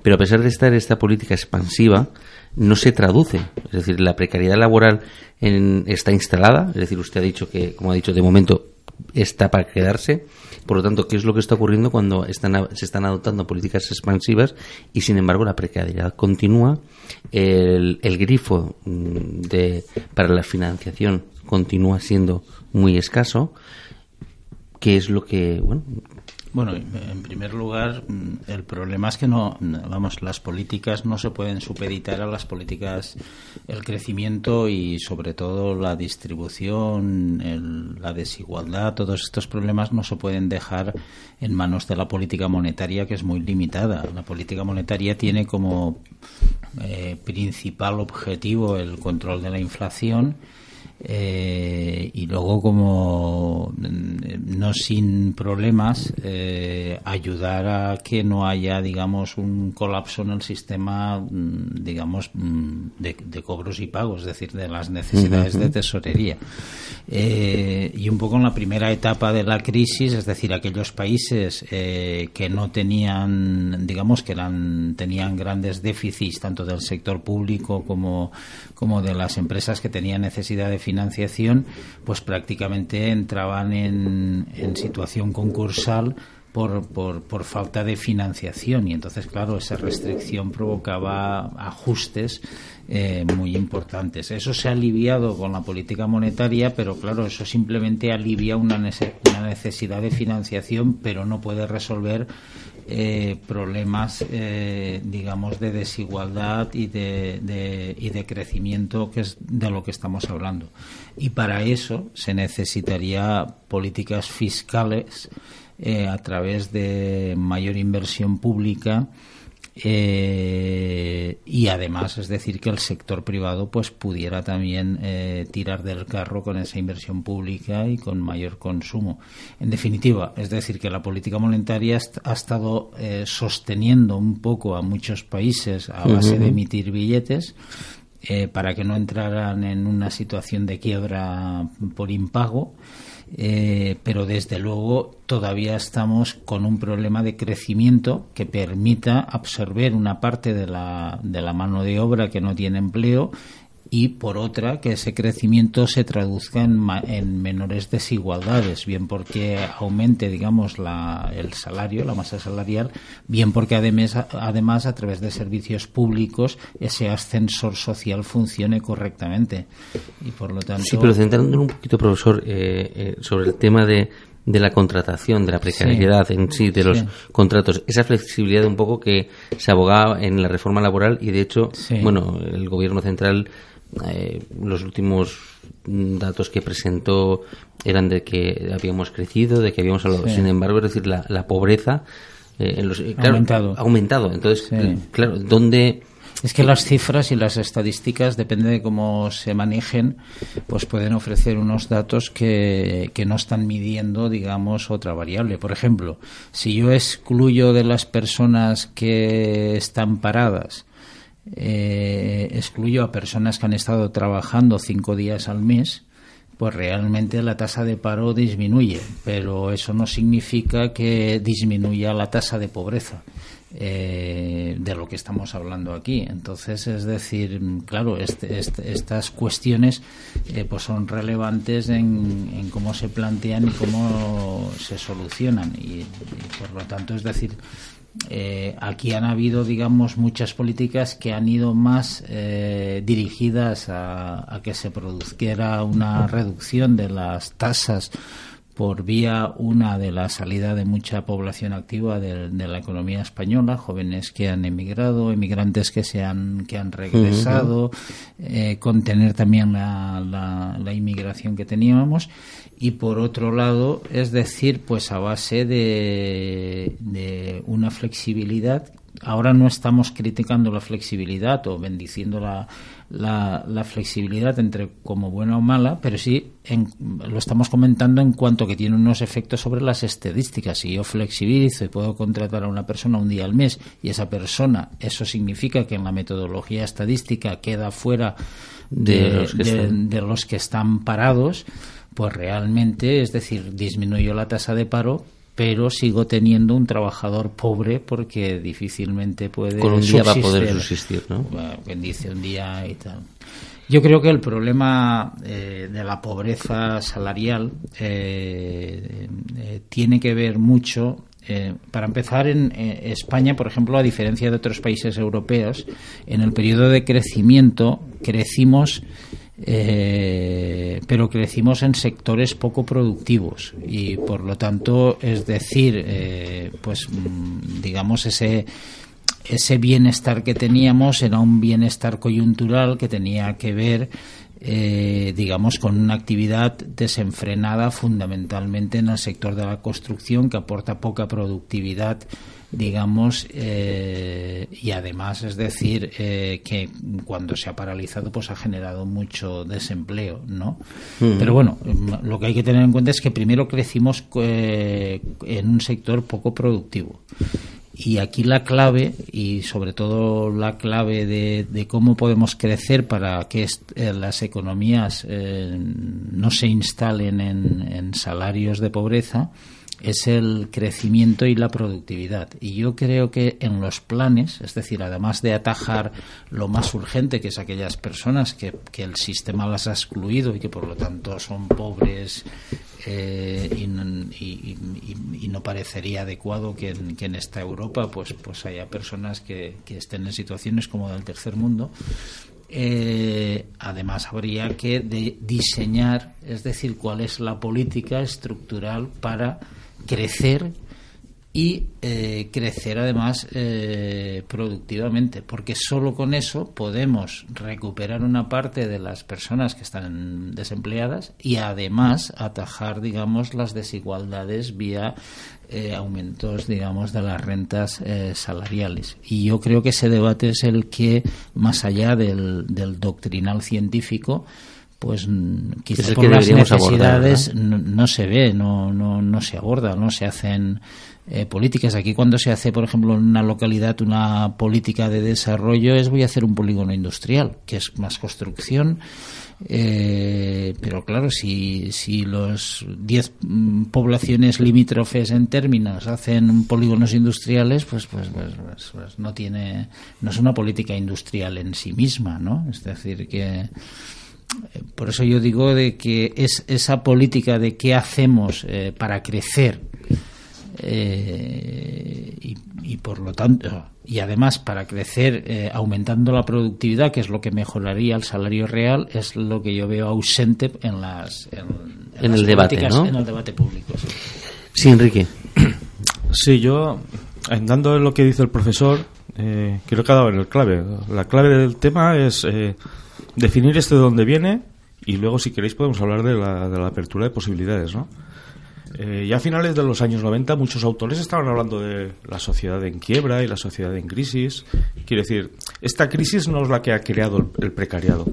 pero a pesar de estar esta política expansiva, no se traduce. Es decir, la precariedad laboral en- está instalada, es decir, usted ha dicho que, como ha dicho, de momento está para quedarse. Por lo tanto, ¿qué es lo que está ocurriendo cuando están, se están adoptando políticas expansivas y, sin embargo, la precariedad continúa? El, el grifo mm, de, para la financiación continúa siendo muy escaso. ¿Qué es lo que, bueno, Bueno, en primer lugar, mm, el problema es que no, vamos, las políticas no se pueden supeditar a las políticas, el crecimiento y sobre todo la distribución, el- la desigualdad, todos estos problemas no se pueden dejar en manos de la política monetaria que es muy limitada. La política monetaria tiene como eh, principal objetivo el control de la inflación eh, y luego como mm, no sin problemas eh, ayudar a que no haya digamos un colapso en el sistema mm, digamos mm, de, de cobros y pagos es decir de las necesidades de tesorería. Eh, y un poco en la primera etapa de la crisis es decir aquellos países eh, que no tenían digamos que eran tenían grandes déficits tanto del sector público como como de las empresas que tenían necesidad de financiación, pues prácticamente entraban en, situación concursal por, por, por, falta de financiación. Y entonces claro esa restricción provocaba ajustes eh, muy importantes. Eso se ha aliviado con la política monetaria pero claro eso simplemente alivia una necesidad de financiación pero no puede resolver eh, problemas, eh, digamos, de desigualdad y de, y de crecimiento, que es de lo que estamos hablando. Y para eso se necesitaría políticas fiscales eh, a través de mayor inversión pública eh, y además es decir que el sector privado pues pudiera también eh, tirar del carro con esa inversión pública y con mayor consumo. En definitiva es decir que la política monetaria ha estado eh, sosteniendo un poco a muchos países a base de emitir billetes para que no entraran en una situación de quiebra por impago eh, pero desde luego todavía estamos con un problema de crecimiento que permita absorber una parte de la, de la mano de obra que no tiene empleo y por otra que ese crecimiento se traduzca en, en menores desigualdades, bien porque aumente, digamos, la, el salario, la masa salarial, bien porque además, además a través de servicios públicos ese ascensor social funcione correctamente. Y por lo tanto. Sí, pero centrándonos un poquito, profesor, eh, eh, sobre el tema de, de la contratación, de la precariedad en sí, de los contratos, esa flexibilidad un poco que se abogaba en la reforma laboral y de hecho, bueno, el gobierno central eh, los últimos datos que presentó eran de que habíamos crecido, de que habíamos hablado. Sin embargo, es decir, la, la pobreza eh, en los, ha aumentado. aumentado. Entonces, claro, ¿dónde...? Es que las cifras y las estadísticas, depende de cómo se manejen, pues pueden ofrecer unos datos que, que no están midiendo, digamos, otra variable. Por ejemplo, si yo excluyo de las personas que están paradas eh, excluyo a personas que han estado trabajando cinco días al mes, pues realmente la tasa de paro disminuye, pero eso no significa que disminuya la tasa de pobreza. Eh, de lo que estamos hablando aquí. Entonces, es decir, claro, este, este, estas cuestiones eh, pues son relevantes en, cómo se plantean y cómo se solucionan. y, por lo tanto, es decir, eh, aquí han habido, digamos, muchas políticas que han ido más eh, dirigidas a, que se produjera una reducción de las tasas por vía una de la salida de mucha población activa de, la economía española, jóvenes que han emigrado, emigrantes que se han que han regresado, eh, contener también la, la, inmigración que teníamos. Y por otro lado, es decir, pues a base de, de una flexibilidad ahora no estamos criticando la flexibilidad o bendiciendo la, la, flexibilidad entre como buena o mala, pero sí lo estamos comentando en cuanto que tiene unos efectos sobre las estadísticas. Si yo flexibilizo y puedo contratar a una persona un día al mes y esa persona, eso significa que en la metodología estadística queda fuera de, de los que están parados, pues realmente, es decir, disminuyó la tasa de paro, pero sigo teniendo un trabajador pobre porque difícilmente puede con un día va a poder subsistir. no quien dice un día y tal. Yo creo que el problema eh, de la pobreza salarial eh, eh, tiene que ver mucho para empezar, en España, por ejemplo, a diferencia de otros países europeos, en el periodo de crecimiento crecimos eh, pero crecimos en sectores poco productivos y por lo tanto es decir eh, pues mm, digamos ese ese bienestar que teníamos era un bienestar coyuntural que tenía que ver eh, digamos con una actividad desenfrenada fundamentalmente en el sector de la construcción que aporta poca productividad digamos, eh, y además, es decir, eh, que cuando se ha paralizado, pues ha generado mucho desempleo, ¿no? Mm. Pero bueno, lo que hay que tener en cuenta es que primero crecimos eh, en un sector poco productivo. Y aquí la clave, y sobre todo la clave de, cómo podemos crecer para que las economías no se instalen en salarios de pobreza, es el crecimiento y la productividad. Y yo creo que en los planes, es decir, además de atajar lo más urgente, que es aquellas personas que, que el sistema las ha excluido y que por lo tanto son pobres eh, y, y- y- y no parecería adecuado que en, que en esta Europa pues, pues haya personas que, estén en situaciones como del tercer mundo. Eh, además, habría que de- diseñar, es decir, cuál es la política estructural para crecer y eh, crecer además eh, productivamente, porque solo con eso podemos recuperar una parte de las personas que están desempleadas y además atajar, digamos, las desigualdades vía eh, aumentos, digamos, de las rentas eh, salariales. Y yo creo que ese debate es el que, más allá del, del doctrinal científico, pues mm, quizás por las abordar, necesidades no, no se ve, no, no, no se aborda, no se hacen eh, políticas. Aquí cuando se hace, por ejemplo, en una localidad una política de desarrollo es voy a hacer un polígono industrial, que es más construcción. eh, pero claro, si, si los 10 mm, poblaciones limítrofes en términos hacen polígonos industriales, pues, pues, pues, pues, pues no tiene, no es una política industrial en sí misma, ¿no? Es decir, que por eso yo digo de que es esa política de qué hacemos eh, para crecer eh, y, y por lo tanto y además para crecer eh, aumentando la productividad que es lo que mejoraría el salario real es lo que yo veo ausente en las en, En las el debate, en el debate público sí. Sí, Enrique. Sí, yo, andando en lo que dice el profesor, eh, creo que ha dado en el clave. La clave del tema es eh, definir este de dónde viene y luego, si queréis, podemos hablar de la, de la apertura de posibilidades, ¿no? Eh, ya a finales de los años 90 muchos autores estaban hablando de la sociedad en quiebra y la sociedad en crisis. Quiere decir, esta crisis no es la que ha creado el, el precariado.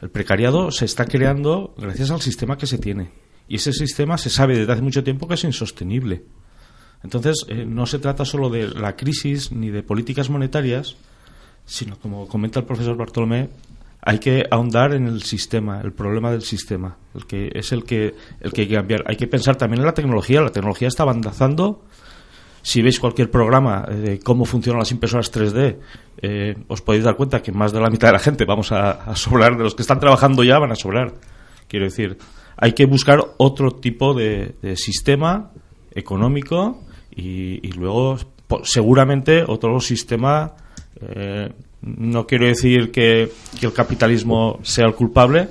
El precariado se está creando gracias al sistema que se tiene. Y ese sistema se sabe desde hace mucho tiempo que es insostenible. Entonces, eh, no se trata solo de la crisis ni de políticas monetarias, sino, como comenta el profesor Bartolomé, hay que ahondar en el sistema, el problema del sistema, el que es el que, el que hay que cambiar. Hay que pensar también en la tecnología. La tecnología está avanzando. Si veis cualquier programa eh, de cómo funcionan las impresoras 3D, eh, os podéis dar cuenta que más de la mitad de la gente vamos a, sobrar, de los que están trabajando ya van a sobrar. Quiero decir, hay que buscar otro tipo de, sistema económico y, luego seguramente otro sistema eh, no quiero decir que, el capitalismo sea el culpable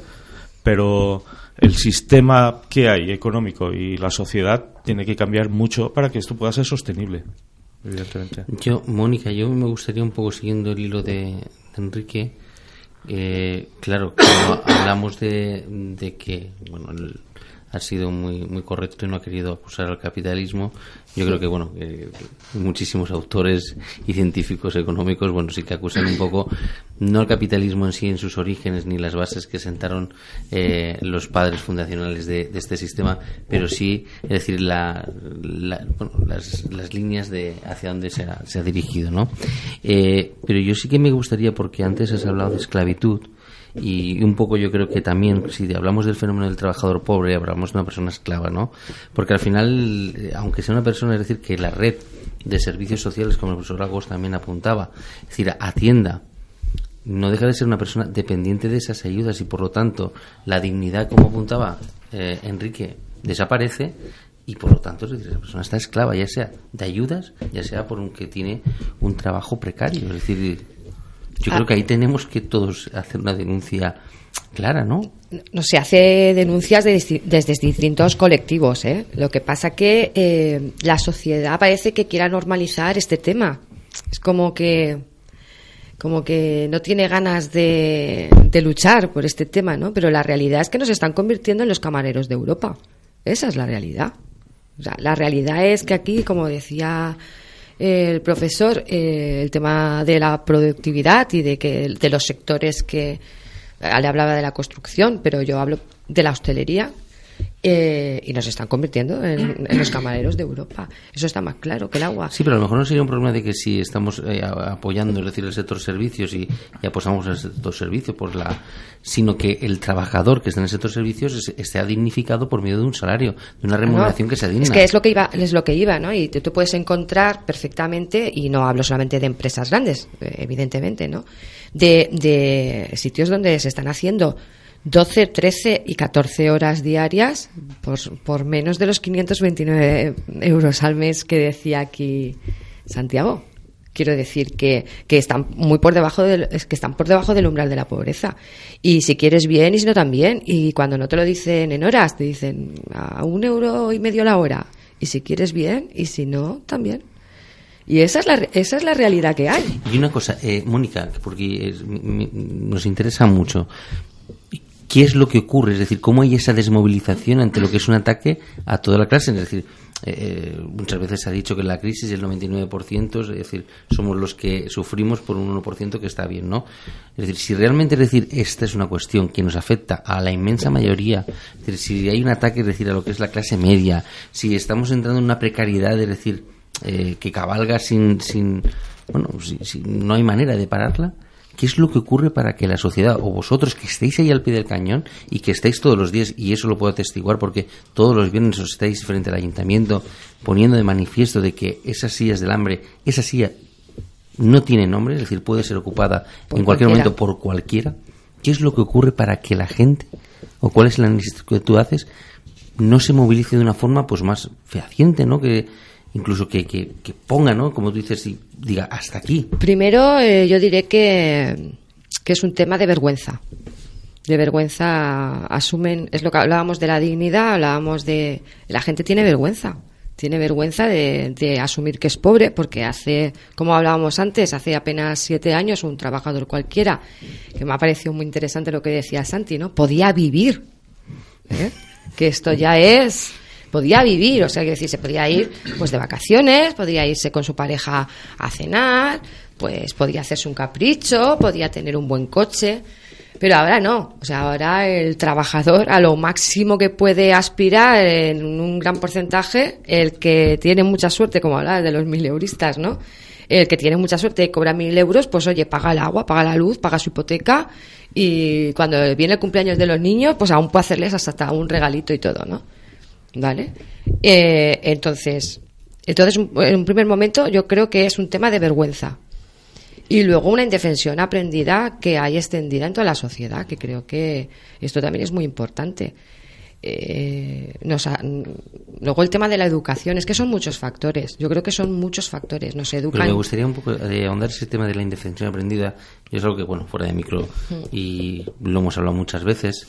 pero el sistema que hay económico y la sociedad tiene que cambiar mucho para que esto pueda ser sostenible evidentemente Yo, Mónica, yo me gustaría un poco siguiendo el hilo de, de Enrique. eh, claro, cuando hablamos de, de que, bueno, el- ha sido muy muy correcto y no ha querido acusar al capitalismo. Yo creo que, bueno, que muchísimos autores y científicos económicos, bueno, sí que acusan un poco, no al capitalismo en sí, en sus orígenes, ni las bases que sentaron eh, los padres fundacionales de, de este sistema, pero sí, es decir, la, la- bueno, las, las líneas de hacia dónde se ha, se ha dirigido, ¿no? Eh, pero yo sí que me gustaría, porque antes has hablado de esclavitud, y un poco yo creo que también si hablamos del fenómeno del trabajador pobre hablamos de una persona esclava no porque al final eh, aunque sea una persona es decir que la red de servicios sociales como el profesor Lagos también apuntaba es decir atienda no deja de ser una persona dependiente de esas ayudas y por lo tanto la dignidad como apuntaba eh, Enrique desaparece y por lo tanto es decir, esa persona está esclava ya sea de ayudas ya sea por un que tiene un trabajo precario es decir yo Ah. creo que ahí tenemos que todos hacer una denuncia clara, ¿no? no se hace denuncias de desde distintos colectivos. ¿eh? Lo que pasa que eh, la sociedad parece que quiera normalizar este tema. Es como que como que no tiene ganas de, de luchar por este tema, ¿no? Pero la realidad es que nos están convirtiendo en los camareros de Europa. Esa es la realidad. O sea, la realidad es que aquí, como decía el profesor, eh, el tema de la productividad y de que de los sectores que eh, le hablaba de la construcción, pero yo hablo de la hostelería. Eh, y nos están convirtiendo en, en los camareros de Europa. Eso está más claro que el agua. Sí, pero a lo mejor no sería un problema de que si estamos eh, apoyando, es decir, el sector servicios y, y apostamos al sector servicios, por la, sino que el trabajador que está en el sector servicios es- esté dignificado por medio de un salario, de una remuneración No, que sea digna. Es que es lo que iba, es lo que iba, ¿no? Y tú, tú puedes encontrar perfectamente, y no hablo solamente de empresas grandes, eh, evidentemente, ¿no? De, de sitios donde se están haciendo 12, 13 y 14 horas diarias por, por menos de los 529 euros al mes que decía aquí Santiago. Quiero decir que, que están muy por debajo del, que están por debajo del umbral de la pobreza. Y si quieres bien y si no también. Y cuando no te lo dicen en horas, te dicen a un euro y medio la hora. Y si quieres bien y si no, también. Y esa es la, esa es la realidad que hay. Y una cosa, eh, Mónica, porque nos interesa mucho. ¿Qué es lo que ocurre? Es decir, ¿cómo hay esa desmovilización ante lo que es un ataque a toda la clase? Es decir, eh, muchas veces se ha dicho que la crisis el 99%, es decir, somos los que sufrimos por un 1% que está bien, ¿no? Es decir, si realmente, es decir, esta es una cuestión que nos afecta a la inmensa mayoría, es decir, si hay un ataque, es decir, a lo que es la clase media, si estamos entrando en una precariedad, es decir, eh, que cabalga sin, sin bueno, si, si no hay manera de pararla, ¿qué es lo que ocurre para que la sociedad, o vosotros que estéis ahí al pie del cañón y que estáis todos los días, y eso lo puedo atestiguar porque todos los viernes os estáis frente al ayuntamiento poniendo de manifiesto de que esas sillas del hambre, esa silla no tiene nombre, es decir, puede ser ocupada Por en cualquier cualquiera. momento por cualquiera, ¿qué es lo que ocurre para que la gente, o cuál es el análisis que tú haces, no se movilice de una forma pues más fehaciente, ¿no? Que incluso que, que, ponga, ¿no? Como tú dices, y diga, hasta aquí. Primero, eh, yo diré que, que es un tema de vergüenza. De vergüenza asumen, es lo que hablábamos de la dignidad, hablábamos de. La gente tiene vergüenza. Tiene vergüenza de, de asumir que es pobre, porque hace, como hablábamos antes, hace apenas siete años, un trabajador cualquiera, que me ha parecido muy interesante lo que decía Santi, ¿no? Podía vivir. ¿eh? Que esto ya es podía vivir, o sea, que decir, se podía ir pues de vacaciones, podía irse con su pareja a cenar, pues podía hacerse un capricho, podía tener un buen coche, pero ahora no, o sea, ahora el trabajador a lo máximo que puede aspirar en un gran porcentaje, el que tiene mucha suerte, como hablaba de los mil euristas, ¿no? El que tiene mucha suerte y cobra mil euros, pues oye, paga el agua, paga la luz, paga su hipoteca y cuando viene el cumpleaños de los niños, pues aún puede hacerles hasta un regalito y todo, ¿no? ¿Vale? Eh, entonces, entonces, en un primer momento, yo creo que es un tema de vergüenza. Y luego una indefensión aprendida que hay extendida en toda la sociedad, que creo que esto también es muy importante. Eh, nos ha- luego el tema de la educación, es que son muchos factores. Yo creo que son muchos factores. Nos educan. Pero me gustaría un poco de ahondar ese tema de la indefensión aprendida. Y es algo que, bueno, fuera de micro, y lo hemos hablado muchas veces.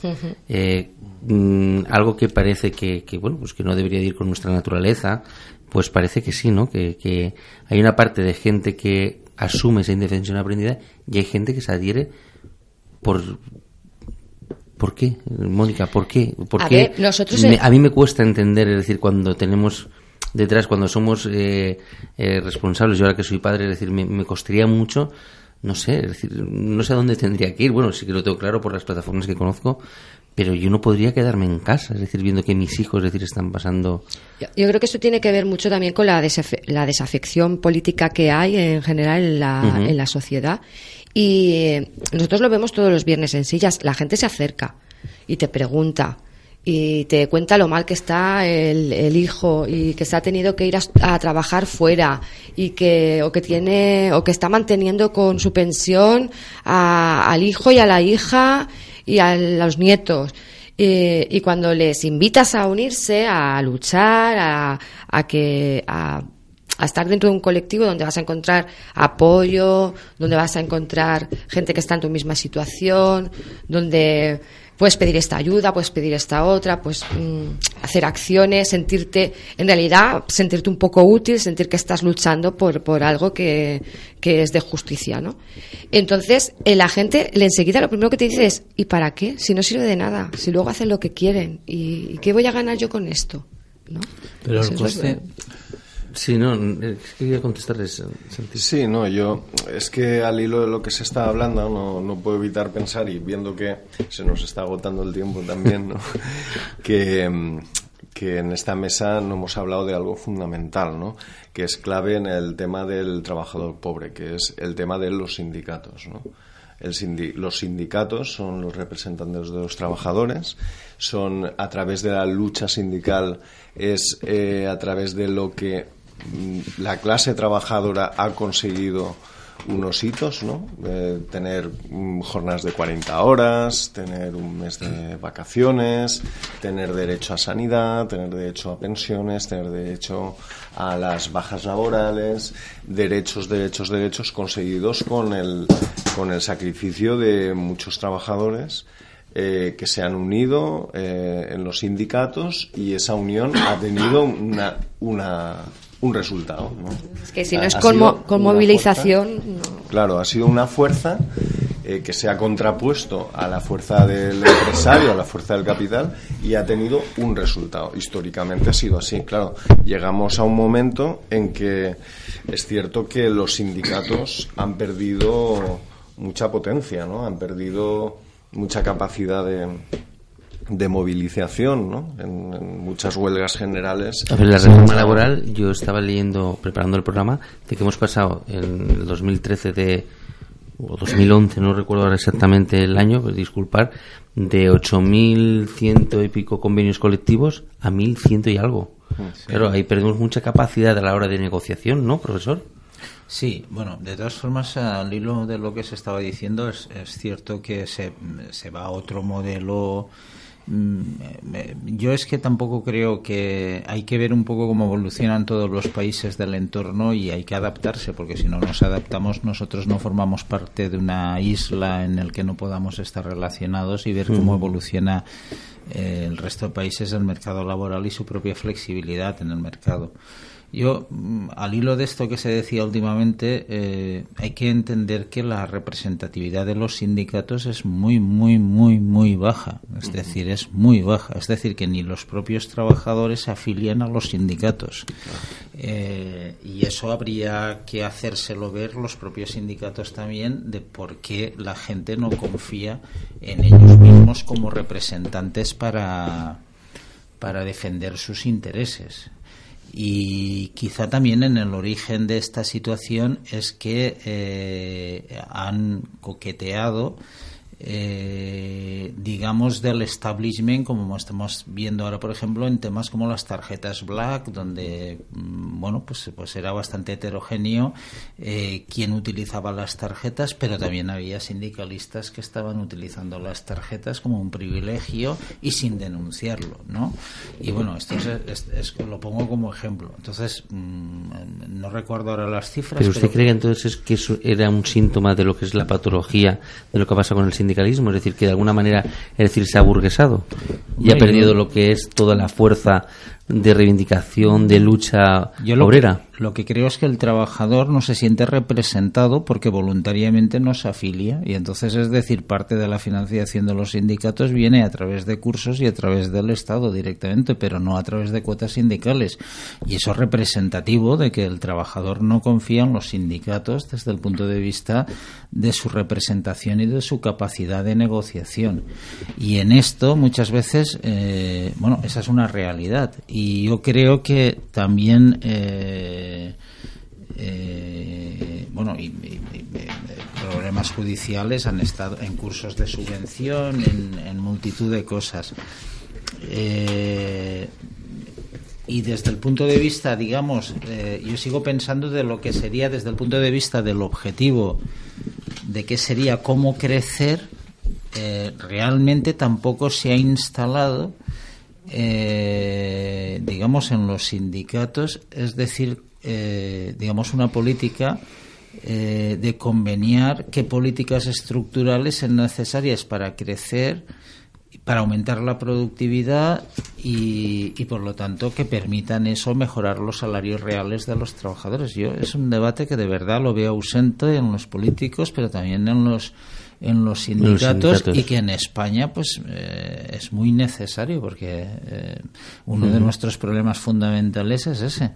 Eh, mm, algo que parece que, que, bueno, pues que no debería de ir con nuestra naturaleza, pues parece que sí, ¿no? Que, que hay una parte de gente que asume esa indefensión aprendida y hay gente que se adhiere por. ¿Por qué, Mónica? ¿Por qué? ¿Por A qué ver, nosotros me- a mí me cuesta entender, es decir, cuando tenemos detrás, cuando somos eh, eh, responsables, yo ahora que soy padre, es decir, me, me costaría mucho, no sé, es decir, no sé a dónde tendría que ir, bueno, sí que lo tengo claro por las plataformas que conozco, pero yo no podría quedarme en casa, es decir, viendo que mis hijos, es decir, están pasando... Yo, yo creo que esto tiene que ver mucho también con la, desafe- la desafección política que hay en general en la, en la sociedad. Y nosotros lo vemos todos los viernes en sillas. La gente se acerca y te pregunta y te cuenta lo mal que está el, el hijo y que se ha tenido que ir a, trabajar fuera y que o que tiene o que está manteniendo con su pensión a- al hijo y a la hija y a los nietos y cuando les invitas a unirse a luchar a, a que a, a estar dentro de un colectivo donde vas a encontrar apoyo, donde vas a encontrar gente que está en tu misma situación, donde puedes pedir esta ayuda, puedes pedir esta otra, pues mm, hacer acciones, sentirte, en realidad, sentirte un poco útil, sentir que estás luchando por, por algo que, que es de justicia, ¿no? Entonces, la gente, le enseguida lo primero que te dice es, ¿y para qué? Si no sirve de nada, si luego hacen lo que quieren, ¿y, qué voy a ganar yo con esto? ¿No? Pero Eso el es coste, Sí, no, quería contestarles. Sí, no, yo es que al hilo de lo que se está hablando no, no puedo evitar pensar y viendo que se nos está agotando el tiempo también, ¿no? que, mm, que en esta mesa no hemos hablado de algo fundamental, ¿no? que es clave en el tema del trabajador pobre, que es el tema de los sindicatos. ¿no? El sindi- los sindicatos son los representantes de los trabajadores, son a través de la lucha sindical, es eh, a través de lo que la clase trabajadora ha conseguido unos hitos, ¿no? Tener mm, jornadas de 40 horas, tener un mes de vacaciones, tener derecho a sanidad, tener derecho a pensiones, tener derecho a las bajas laborales, derechos, derechos, derechos conseguidos con el, con el sacrificio de muchos trabajadores eh, que se han unido eh, en los sindicatos y esa unión ha tenido una, un resultado. ¿no? Es que si no es ha con, mo- con movilización, fuerza- no. Claro, ha sido una fuerza eh, que se ha contrapuesto a la fuerza del empresario, a la fuerza del capital, y ha tenido un resultado. Históricamente ha sido así. Claro, llegamos a un momento en que es cierto que los sindicatos han perdido mucha potencia, ¿no? Han perdido mucha capacidad de, de movilización, ¿no? En, en muchas huelgas generales. A ver, la reforma laboral, yo estaba leyendo, preparando el programa, de que hemos pasado en el 2013 de, o 2011, no recuerdo ahora exactamente el año, pues disculpar, de 8.100 y pico convenios colectivos a 1.100 y algo. Claro, ahí perdemos mucha capacidad a la hora de negociación, ¿no, profesor? Sí, bueno, de todas formas, al hilo de lo que se estaba diciendo, es, es cierto que se, se va a otro modelo. Mm, eh, Yo es que tampoco creo que hay que ver un poco cómo evolucionan todos los países del entorno y hay que adaptarse, porque si no nos adaptamos, nosotros no formamos parte de una isla en el que no podamos estar relacionados y ver cómo evoluciona eh, el resto de países del mercado laboral y su propia flexibilidad en el mercado. Yo, mm, al hilo de esto que se decía últimamente, eh, hay que entender que la representatividad de los sindicatos es muy, muy, muy, muy baja. Es decir, es muy baja. Es decir, que ni los propios trabajadores se afilian a los sindicatos. Eh, y eso habría que hacérselo ver los propios sindicatos también de por qué la gente no confía en ellos mismos como representantes para, para defender sus intereses. Y quizá también en el origen de esta situación es que eh, han coqueteado, eh, digamos, del establishment, como estamos viendo ahora, por ejemplo, en temas como las tarjetas Black, donde, mm, bueno, pues, pues era bastante heterogéneo eh, quién utilizaba las tarjetas, pero también había sindicalistas que estaban utilizando las tarjetas como un privilegio y sin denunciarlo, ¿no? Y bueno, esto es, es- es- lo pongo como ejemplo. Entonces, mm, no recuerdo ahora las cifras. Pero usted pero- cree que entonces que eso era un síntoma de lo que es la patología de lo que pasa con el sindicalismo, es decir, que de alguna manera, es decir, se ha burguesado y ha perdido lo que es toda la fuerza de reivindicación, de lucha Yo lo obrera. Que, lo que creo es que el trabajador no se siente representado porque voluntariamente no se afilia y entonces es decir, parte de la financiación de los sindicatos viene a través de cursos y a través del Estado directamente, pero no a través de cuotas sindicales. Y eso es representativo de que el trabajador no confía en los sindicatos desde el punto de vista de su representación y de su capacidad de negociación. Y en esto muchas veces, eh, bueno, esa es una realidad. Y yo creo que también, eh, eh, bueno, y, y- y- y problemas judiciales han estado en cursos de subvención, en, multitud de cosas. Eh, y desde el punto de vista, digamos, yo sigo pensando de lo que sería desde el punto de vista del objetivo, de qué sería cómo crecer, realmente tampoco se ha instalado, eh, digamos, en los sindicatos, es decir, eh, digamos, una política eh, de conveniar qué políticas estructurales son necesarias para crecer para aumentar la productividad y, y, por lo tanto que permitan eso mejorar los salarios reales de los trabajadores. Yo es un debate que de verdad lo veo ausente en los políticos, pero también en los en los sindicatos, sindicatos. y que en España pues eh, es muy necesario porque eh, uno de nuestros problemas fundamentales es ese.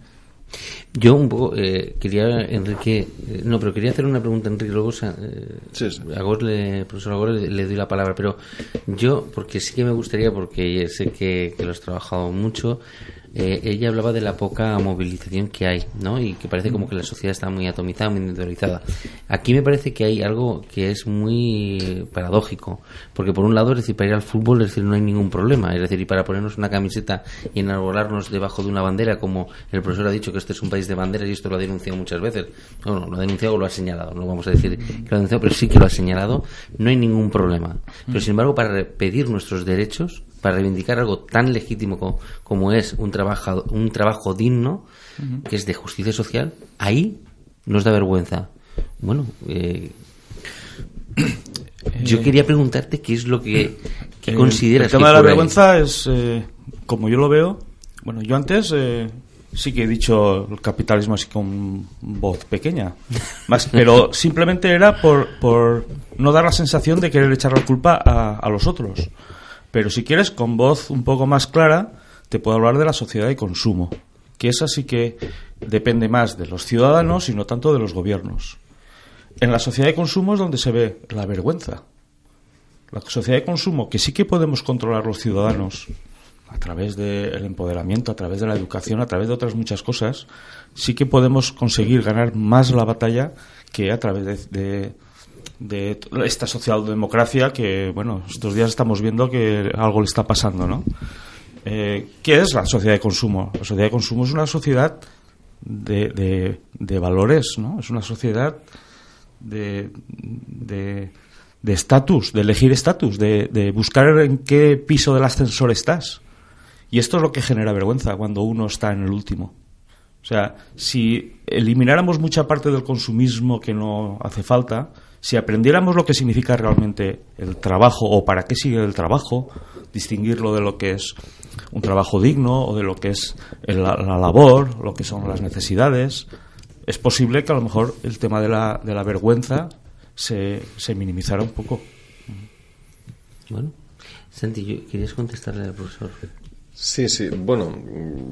Yo un poco eh, quería, Enrique, eh, no, pero quería hacer una pregunta a Enrique, luego eh, a Gor le, profesor Agor le, le doy la palabra, pero yo, porque sí que me gustaría, porque sé que, que lo has trabajado mucho, eh, ella hablaba de la poca movilización que hay, ¿no? Y que parece como que la sociedad está muy atomizada, muy individualizada. Aquí me parece que hay algo que es muy paradójico, porque por un lado, es decir, para ir al fútbol, es decir, no hay ningún problema, es decir, y para ponernos una camiseta y enarbolarnos debajo de una bandera, como el profesor ha dicho que este es un país de banderas y esto lo ha denunciado muchas veces, no, no, lo ha denunciado o lo ha señalado, no vamos a decir que lo ha denunciado, pero sí que lo ha señalado, no hay ningún problema. Pero sin embargo, para pedir nuestros derechos, para reivindicar algo tan legítimo como, como es un trabajo, un trabajo digno, que es de justicia social, ahí nos da vergüenza. Bueno, eh, yo quería preguntarte qué es lo que, que Eh, consideras El tema que de la ahí. vergüenza es, eh, como yo lo veo, bueno, yo antes eh, sí que he dicho el capitalismo así con voz pequeña, más, pero simplemente era por, por no dar la sensación de querer echar la culpa a, a los otros. Pero si quieres, con voz un poco más clara, te puedo hablar de la sociedad de consumo, que esa sí que depende más de los ciudadanos y no tanto de los gobiernos. En la sociedad de consumo es donde se ve la vergüenza. La sociedad de consumo, que sí que podemos controlar los ciudadanos a través del empoderamiento, a través de la educación, a través de otras muchas cosas, sí que podemos conseguir ganar más la batalla que a través de, de, de esta socialdemocracia que, bueno, estos días estamos viendo que algo le está pasando, ¿no? Eh, ¿Qué es la sociedad de consumo? La sociedad de consumo es una sociedad de, de- valores, ¿no? Es una sociedad de de de estatus, de elegir estatus, de, de buscar en qué piso del ascensor estás. Y esto es lo que genera vergüenza cuando uno está en el último. O sea, si elimináramos mucha parte del consumismo que no hace falta, si aprendiéramos lo que significa realmente el trabajo o para qué sigue el trabajo, distinguirlo de lo que es un trabajo digno o de lo que es la, la labor, lo que son las necesidades, es posible que a lo mejor el tema de la, de la vergüenza se, se minimizara un poco. Bueno, Santi, ¿querías contestarle al profesor? Sí, sí. Bueno,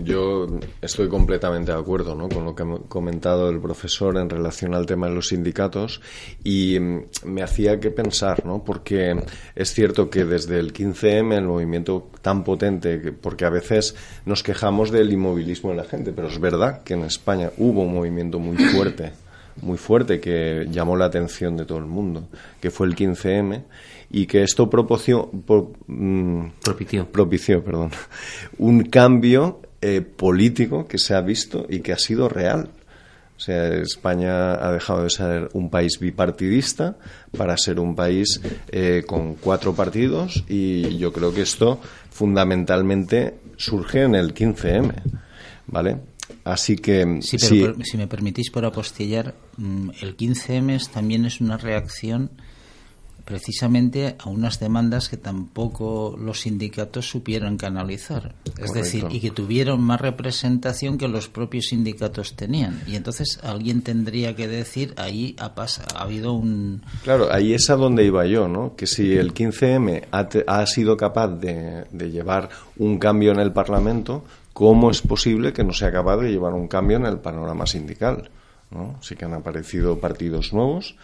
yo estoy completamente de acuerdo ¿no? con lo que ha comentado el profesor en relación al tema de los sindicatos y mm, me hacía que pensar, ¿no? porque es cierto que desde el 15M, el movimiento tan potente, que- porque a veces nos quejamos del inmovilismo de la gente, pero es verdad que en España hubo un movimiento muy fuerte muy fuerte que llamó la atención de todo el mundo, que fue el 15M, y que esto propició, pro- mm, propició perdón, un cambio eh, político que se ha visto y que ha sido real. O sea, España ha dejado de ser un país bipartidista para ser un país eh, con cuatro partidos y yo creo que esto fundamentalmente surge en el 15M, ¿vale? Así que Sí, pero sí, por- si me permitís por apostillar, mm, el 15M es- también es una reacción precisamente a unas demandas que tampoco los sindicatos supieron canalizar. Es decir, y que tuvieron más representación que los propios sindicatos tenían. Y entonces alguien tendría que decir, ahí ha, pas- ha habido un... Claro, ahí es a donde iba yo, ¿no? Que si el 15M ha, ha sido capaz de, de llevar un cambio en el Parlamento, ¿cómo es posible que no sea capaz de llevar un cambio en el panorama sindical? ¿no? Sí que han aparecido partidos nuevos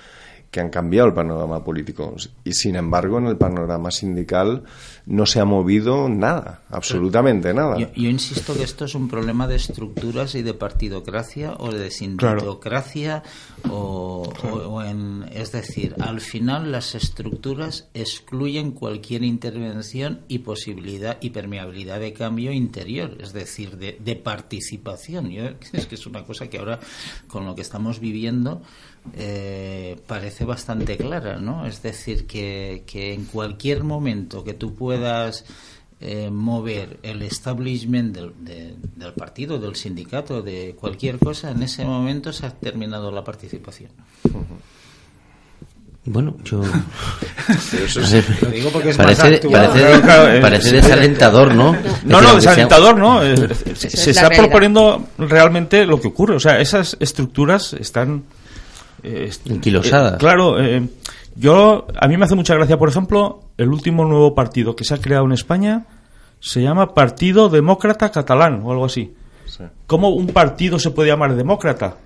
que han cambiado el panorama político y sin embargo en el panorama sindical no se ha movido nada, absolutamente nada. Yo, yo insisto que esto es un problema de estructuras y de partidocracia o de sindicocracia o, o- o en, es decir, al final las estructuras excluyen cualquier intervención y posibilidad y permeabilidad de cambio interior, es decir, de, de participación. Yo- es que es una cosa que ahora con lo que estamos viviendo eh, parece bastante clara, ¿no? Es decir, que, que en cualquier momento que tú puedas eh, mover el establishment del, de- del partido, del sindicato, de cualquier cosa, en ese momento se ha terminado la participación. Bueno, yo. eso A es- ver, Lo digo porque es parece, más parece, Claro, parece sí. desalentador, ¿no? No, no, desalentador, ¿no? Se es se la está realidad. proponiendo realmente lo que ocurre. O sea, esas estructuras están... eh, eh, claro, eh, yo... A mí me hace mucha gracia, por ejemplo, el último nuevo partido que se ha creado en España se llama Partido Demócrata Catalán o algo así. ¿Cómo un partido se puede llamar demócrata?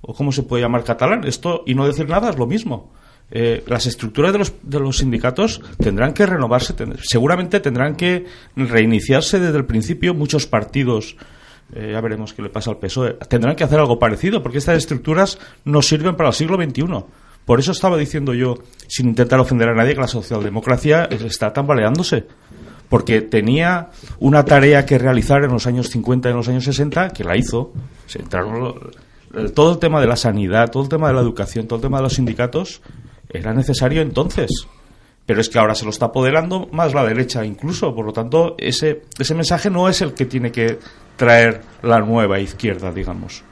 ¿O cómo se puede llamar catalán? Esto, y no decir nada, es lo mismo. Eh, las estructuras de los, de los sindicatos tendrán que renovarse, ten- seguramente tendrán que reiniciarse desde el principio. Muchos partidos, eh, ya veremos qué le pasa al PSOE, tendrán que hacer algo parecido, porque estas estructuras no sirven para el siglo XXI. Por eso estaba diciendo yo, sin intentar ofender a nadie, que la socialdemocracia está tambaleándose. Porque tenía una tarea que realizar en los años 50 y en los años 60, que la hizo. Todo el tema de la sanidad, todo el tema de la educación, todo el tema de los sindicatos, era necesario entonces. Pero es que ahora se lo está apoderando más la derecha incluso. Por lo tanto, ese, ese mensaje no es el que tiene que traer la nueva izquierda, digamos.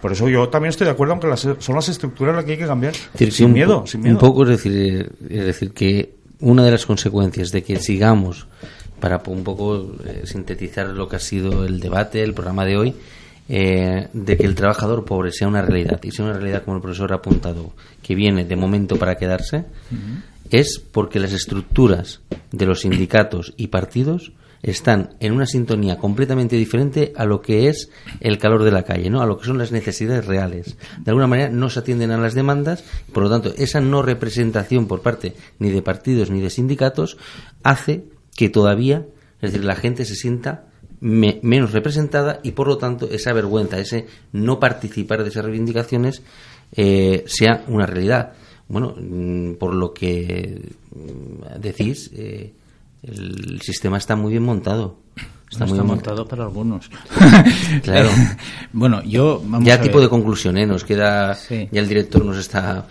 Por eso yo también estoy de acuerdo, aunque las, son las estructuras las que hay que cambiar. Es decir, que sin un miedo, po- sin miedo. Un poco es decir, eh, es decir, que una de las consecuencias de que sigamos, para un poco eh, sintetizar lo que ha sido el debate, el programa de hoy, eh, de que el trabajador pobre sea una realidad, y sea una realidad como el profesor ha apuntado, que viene de momento para quedarse, es porque las estructuras de los sindicatos y partidos están en una sintonía completamente diferente a lo que es el calor de la calle, ¿no? A lo que son las necesidades reales. De alguna manera no se atienden a las demandas, por lo tanto, esa no representación por parte ni de partidos ni de sindicatos hace que todavía, es decir, la gente se sienta me- menos representada y por lo tanto esa vergüenza, ese no participar de esas reivindicaciones eh, sea una realidad. Bueno, mm, por lo que mm, decís, eh, el sistema está muy bien montado. Está, muy bien montado para algunos. Claro. bueno, yo. Vamos ya a tipo ver. de conclusión, ¿eh? Nos queda. Sí. Ya el director nos está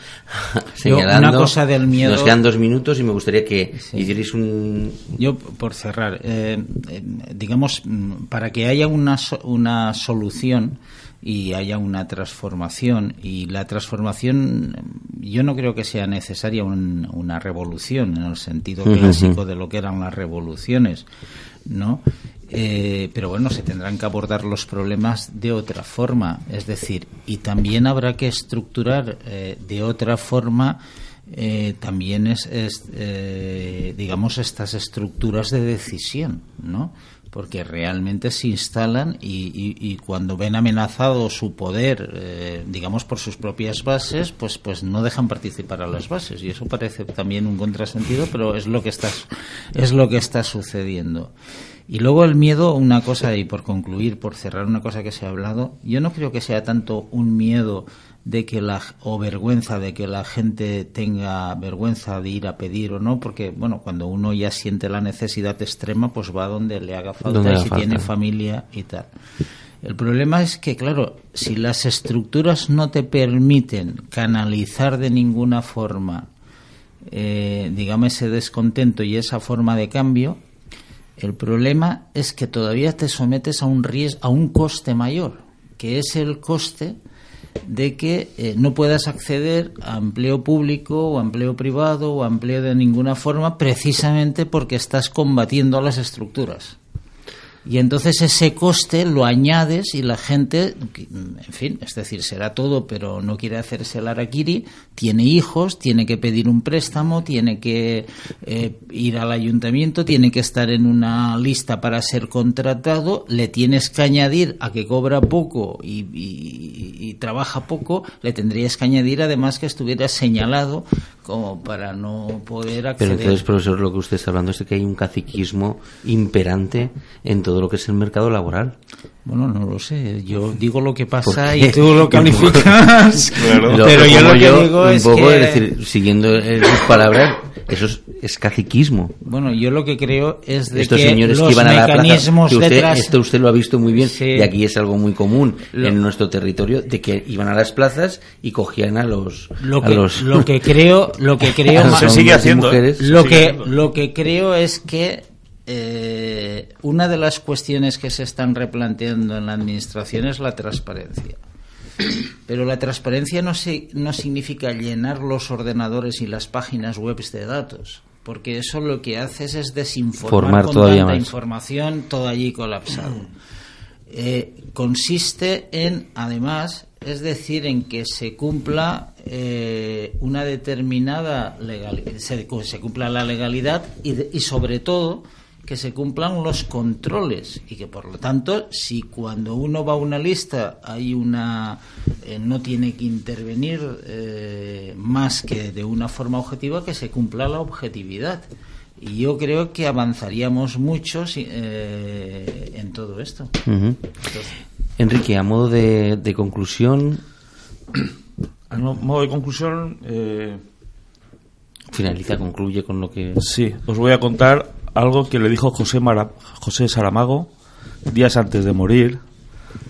Yo, señalando. una cosa del miedo- Nos quedan dos minutos y me gustaría que hicierais un. Yo, por cerrar, eh, eh, digamos, mm, para que haya una, una solución y haya una transformación, y la transformación, yo no creo que sea necesaria un- una revolución en el sentido clásico de lo que eran las revoluciones, ¿no? Eh, pero bueno, se tendrán que abordar los problemas de otra forma, es decir, y también habrá que estructurar eh, de otra forma eh, también es, es, eh, digamos, estas estructuras de decisión, ¿no? Porque realmente se instalan y, y- y cuando ven amenazado su poder, eh, digamos, por sus propias bases, pues, pues no dejan participar a las bases. Y eso parece también un contrasentido, pero es lo que está, es lo que está sucediendo. Y luego el miedo, una cosa, y por concluir, por cerrar una cosa que se ha hablado, yo no creo que sea tanto un miedo de que la o vergüenza de que la gente tenga vergüenza de ir a pedir o no, porque bueno, cuando uno ya siente la necesidad extrema, pues va donde le haga falta y si falta. tiene familia y tal. El problema es que, claro, si las estructuras no te permiten canalizar de ninguna forma, eh, digamos, ese descontento y esa forma de cambio, el problema es que todavía te sometes a un riesgo, a un coste mayor, que es el coste de que eh, no puedas acceder a empleo público o a empleo privado o a empleo de ninguna forma precisamente porque estás combatiendo a las estructuras. Y entonces ese coste lo añades y la gente, en fin, es decir, será todo, pero no quiere hacerse el araquiri, tiene hijos, tiene que pedir un préstamo, tiene que eh, ir al ayuntamiento, tiene que estar en una lista para ser contratado, le tienes que añadir a que cobra poco y, y- y trabaja poco, le tendrías que añadir además que estuviera señalado como para no poder acceder. Pero entonces, profesor, lo que usted está hablando es de que hay un caciquismo imperante en todo lo que es el mercado laboral. Bueno, no lo sé. Yo digo lo que ¿Por pasa y tú lo calificas. Lo- Pero yo lo que digo un es poco, que... es decir, siguiendo sus palabras, eso es, es caciquismo. Bueno, yo lo que creo es de Estos que señores los que iban a la plaza, mecanismos que usted, detrás... esto usted lo ha visto muy bien, Sí. y aquí es algo muy común Lo- en nuestro territorio, de que iban a las plazas y cogían a los... lo a que, los- lo que creo lo que creo a Se sigue haciendo, ¿eh? mujeres. Se lo sigue que haciendo. lo que creo es que eh, una de las cuestiones que se están replanteando en la administración es la transparencia pero la transparencia no, se- no significa llenar los ordenadores y las páginas web de datos porque eso lo que haces es desinformar Formar con todavía tanta más. información todo allí colapsado eh, consiste en, además, es decir, en que se cumpla eh, una determinada legalidad, se, se cumpla la legalidad y, de- y sobre todo que se cumplan los controles y que por lo tanto si cuando uno va a una lista hay una eh, no tiene que intervenir eh, más que de una forma objetiva que se cumpla la objetividad. Y yo creo que avanzaríamos mucho si- eh, en todo esto. Enrique, a modo de, de conclusión, A modo de conclusión, eh, finaliza, concluye con lo que... sí, os voy a contar algo que le dijo José, José Saramago días antes de morir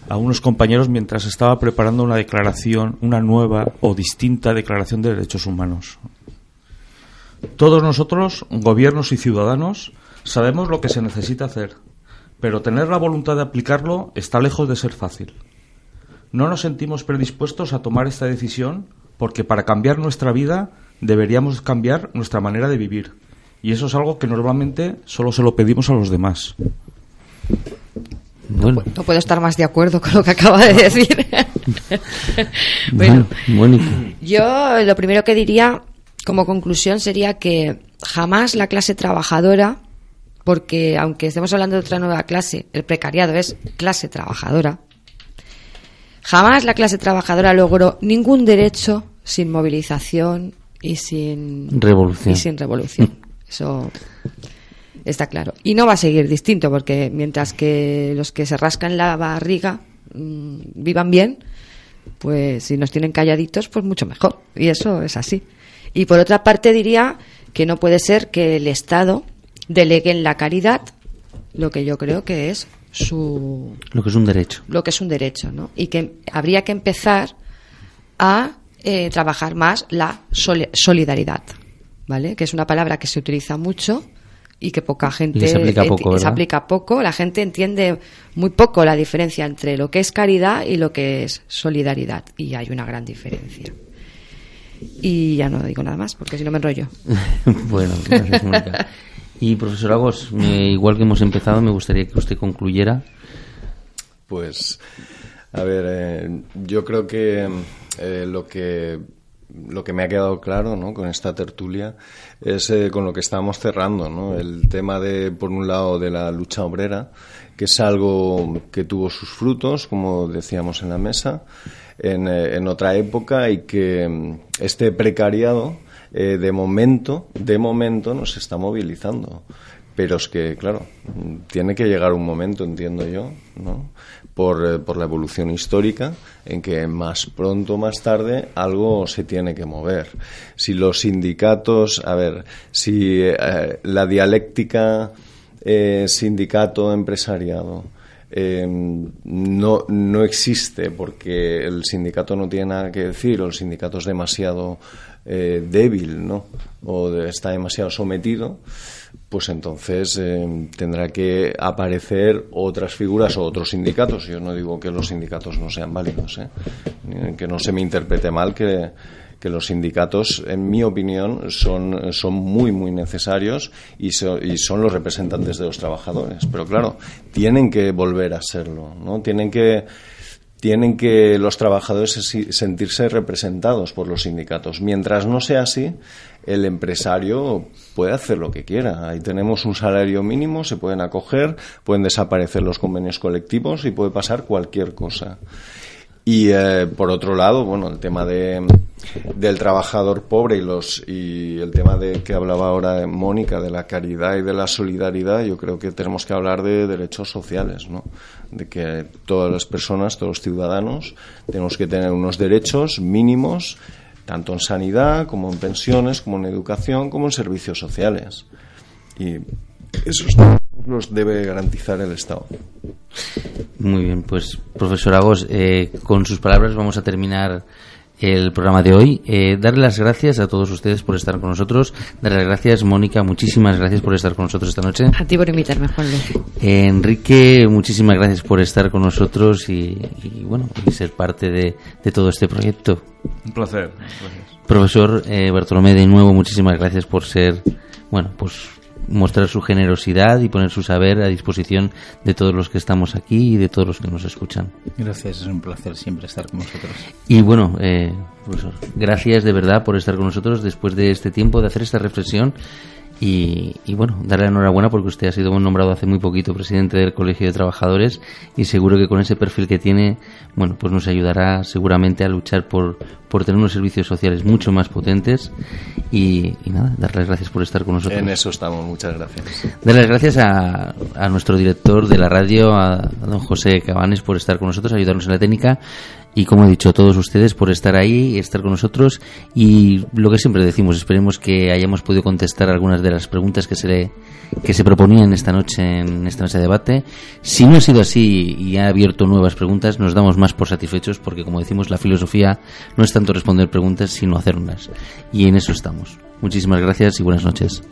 a unos compañeros mientras estaba preparando una declaración, una nueva o distinta declaración de derechos humanos. Todos nosotros, gobiernos y ciudadanos, sabemos lo que se necesita hacer, pero tener la voluntad de aplicarlo está lejos de ser fácil. No nos sentimos predispuestos a tomar esta decisión porque para cambiar nuestra vida deberíamos cambiar nuestra manera de vivir. Y eso es algo que normalmente solo se lo pedimos a los demás. Bueno, No puedo estar más de acuerdo con lo que acaba de decir. bueno, Mónica. yo lo primero que diría como conclusión sería que jamás la clase trabajadora, porque aunque estemos hablando de otra nueva clase, el precariado es clase trabajadora, jamás la clase trabajadora logró ningún derecho sin movilización y sin Revolución. Y sin revolución. Eso está claro. Y no va a seguir distinto, porque mientras que los que se rascan la barriga mm, vivan bien, pues si nos tienen calladitos, pues mucho mejor. Y eso es así. Y por otra parte diría que no puede ser que el Estado delegue en la caridad lo que yo creo que es su Lo que es un derecho. lo que es un derecho, ¿no? Y que habría que empezar a eh, trabajar más la soli- solidaridad, ¿vale? Que es una palabra que se utiliza mucho y que poca gente Y que se aplica poco, se aplica poco. La gente entiende muy poco la diferencia entre lo que es caridad y lo que es solidaridad. Y hay una gran diferencia. Y ya no digo nada más, porque si no me enrollo. bueno, gracias, Mónica. Y profesor Agos, me- igual que hemos empezado, me gustaría que usted concluyera. Pues, a ver, eh, yo creo que eh, lo que lo que me ha quedado claro ¿no? con esta tertulia es eh, con lo que estamos cerrando, ¿no? el tema de, por un lado, de la lucha obrera, que es algo que tuvo sus frutos, como decíamos en la mesa, en, eh, en otra época y que mm, este precariado, eh, de momento, de momento nos está movilizando. Pero es que, claro, mm, tiene que llegar un momento, entiendo yo, ¿no? Por, eh, por la evolución histórica, en que más pronto o más tarde algo se tiene que mover. Si los sindicatos, a ver, si eh, la dialéctica eh, sindicato-empresariado eh, no, no existe porque el sindicato no tiene nada que decir o el sindicato es demasiado eh, débil, ¿no? O está demasiado sometido, pues entonces eh, tendrá que aparecer otras figuras o otros sindicatos. Yo no digo que los sindicatos no sean válidos, ¿eh? Que no se me interprete mal que, los sindicatos, en mi opinión, son, son muy, muy necesarios y, y son los representantes de los trabajadores. Pero claro, tienen que volver a serlo, ¿no? Tienen que tienen que los trabajadores se- sentirse representados por los sindicatos. Mientras no sea así, el empresario puede hacer lo que quiera. Ahí tenemos un salario mínimo, se pueden acoger, pueden desaparecer los convenios colectivos y puede pasar cualquier cosa. Y eh, por otro lado, bueno, el tema de, del trabajador pobre y los y el tema de que hablaba ahora Mónica de la caridad y de la solidaridad, yo creo que tenemos que hablar de derechos sociales, ¿no? De que todas las personas, todos los ciudadanos, tenemos que tener unos derechos mínimos, tanto en sanidad como en pensiones, como en educación, como en servicios sociales. Y esos los debe garantizar el Estado. Muy bien, pues profesor Agos, eh, con sus palabras vamos a terminar el programa de hoy. Eh, darle las gracias a todos ustedes por estar con nosotros. Darle las gracias, Mónica, muchísimas gracias por estar con nosotros esta noche. A ti por invitarme, Juan Luis. Eh, Enrique, muchísimas gracias por estar con nosotros y, y, bueno, y ser parte de, de todo este proyecto. Un placer. Gracias. Profesor eh, Bartolomé, de nuevo, muchísimas gracias por ser, bueno, pues mostrar su generosidad y poner su saber a disposición de todos los que estamos aquí y de todos los que nos escuchan. Gracias, es un placer siempre estar con vosotros. Y bueno, eh, profesor, gracias de verdad por estar con nosotros después de este tiempo, de hacer esta reflexión Y, y, bueno, darle la enhorabuena porque usted ha sido nombrado hace muy poquito presidente del Colegio de Trabajadores y seguro que con ese perfil que tiene, bueno, pues nos ayudará seguramente a luchar por, por tener unos servicios sociales mucho más potentes y, y nada, darle las gracias por estar con nosotros. En eso estamos, muchas gracias. Darle las gracias a, a nuestro director de la radio, a, a don José Cabanes, por estar con nosotros, ayudarnos en la técnica y como he dicho todos ustedes por estar ahí estar con nosotros. Y lo que siempre decimos esperemos que hayamos podido contestar algunas de las preguntas que se le, que se proponían esta noche en esta noche de debate. Si no ha sido así y ha abierto nuevas preguntas nos damos más por satisfechos porque como decimos la filosofía no es tanto responder preguntas sino hacerlas y en eso estamos. Muchísimas gracias y buenas noches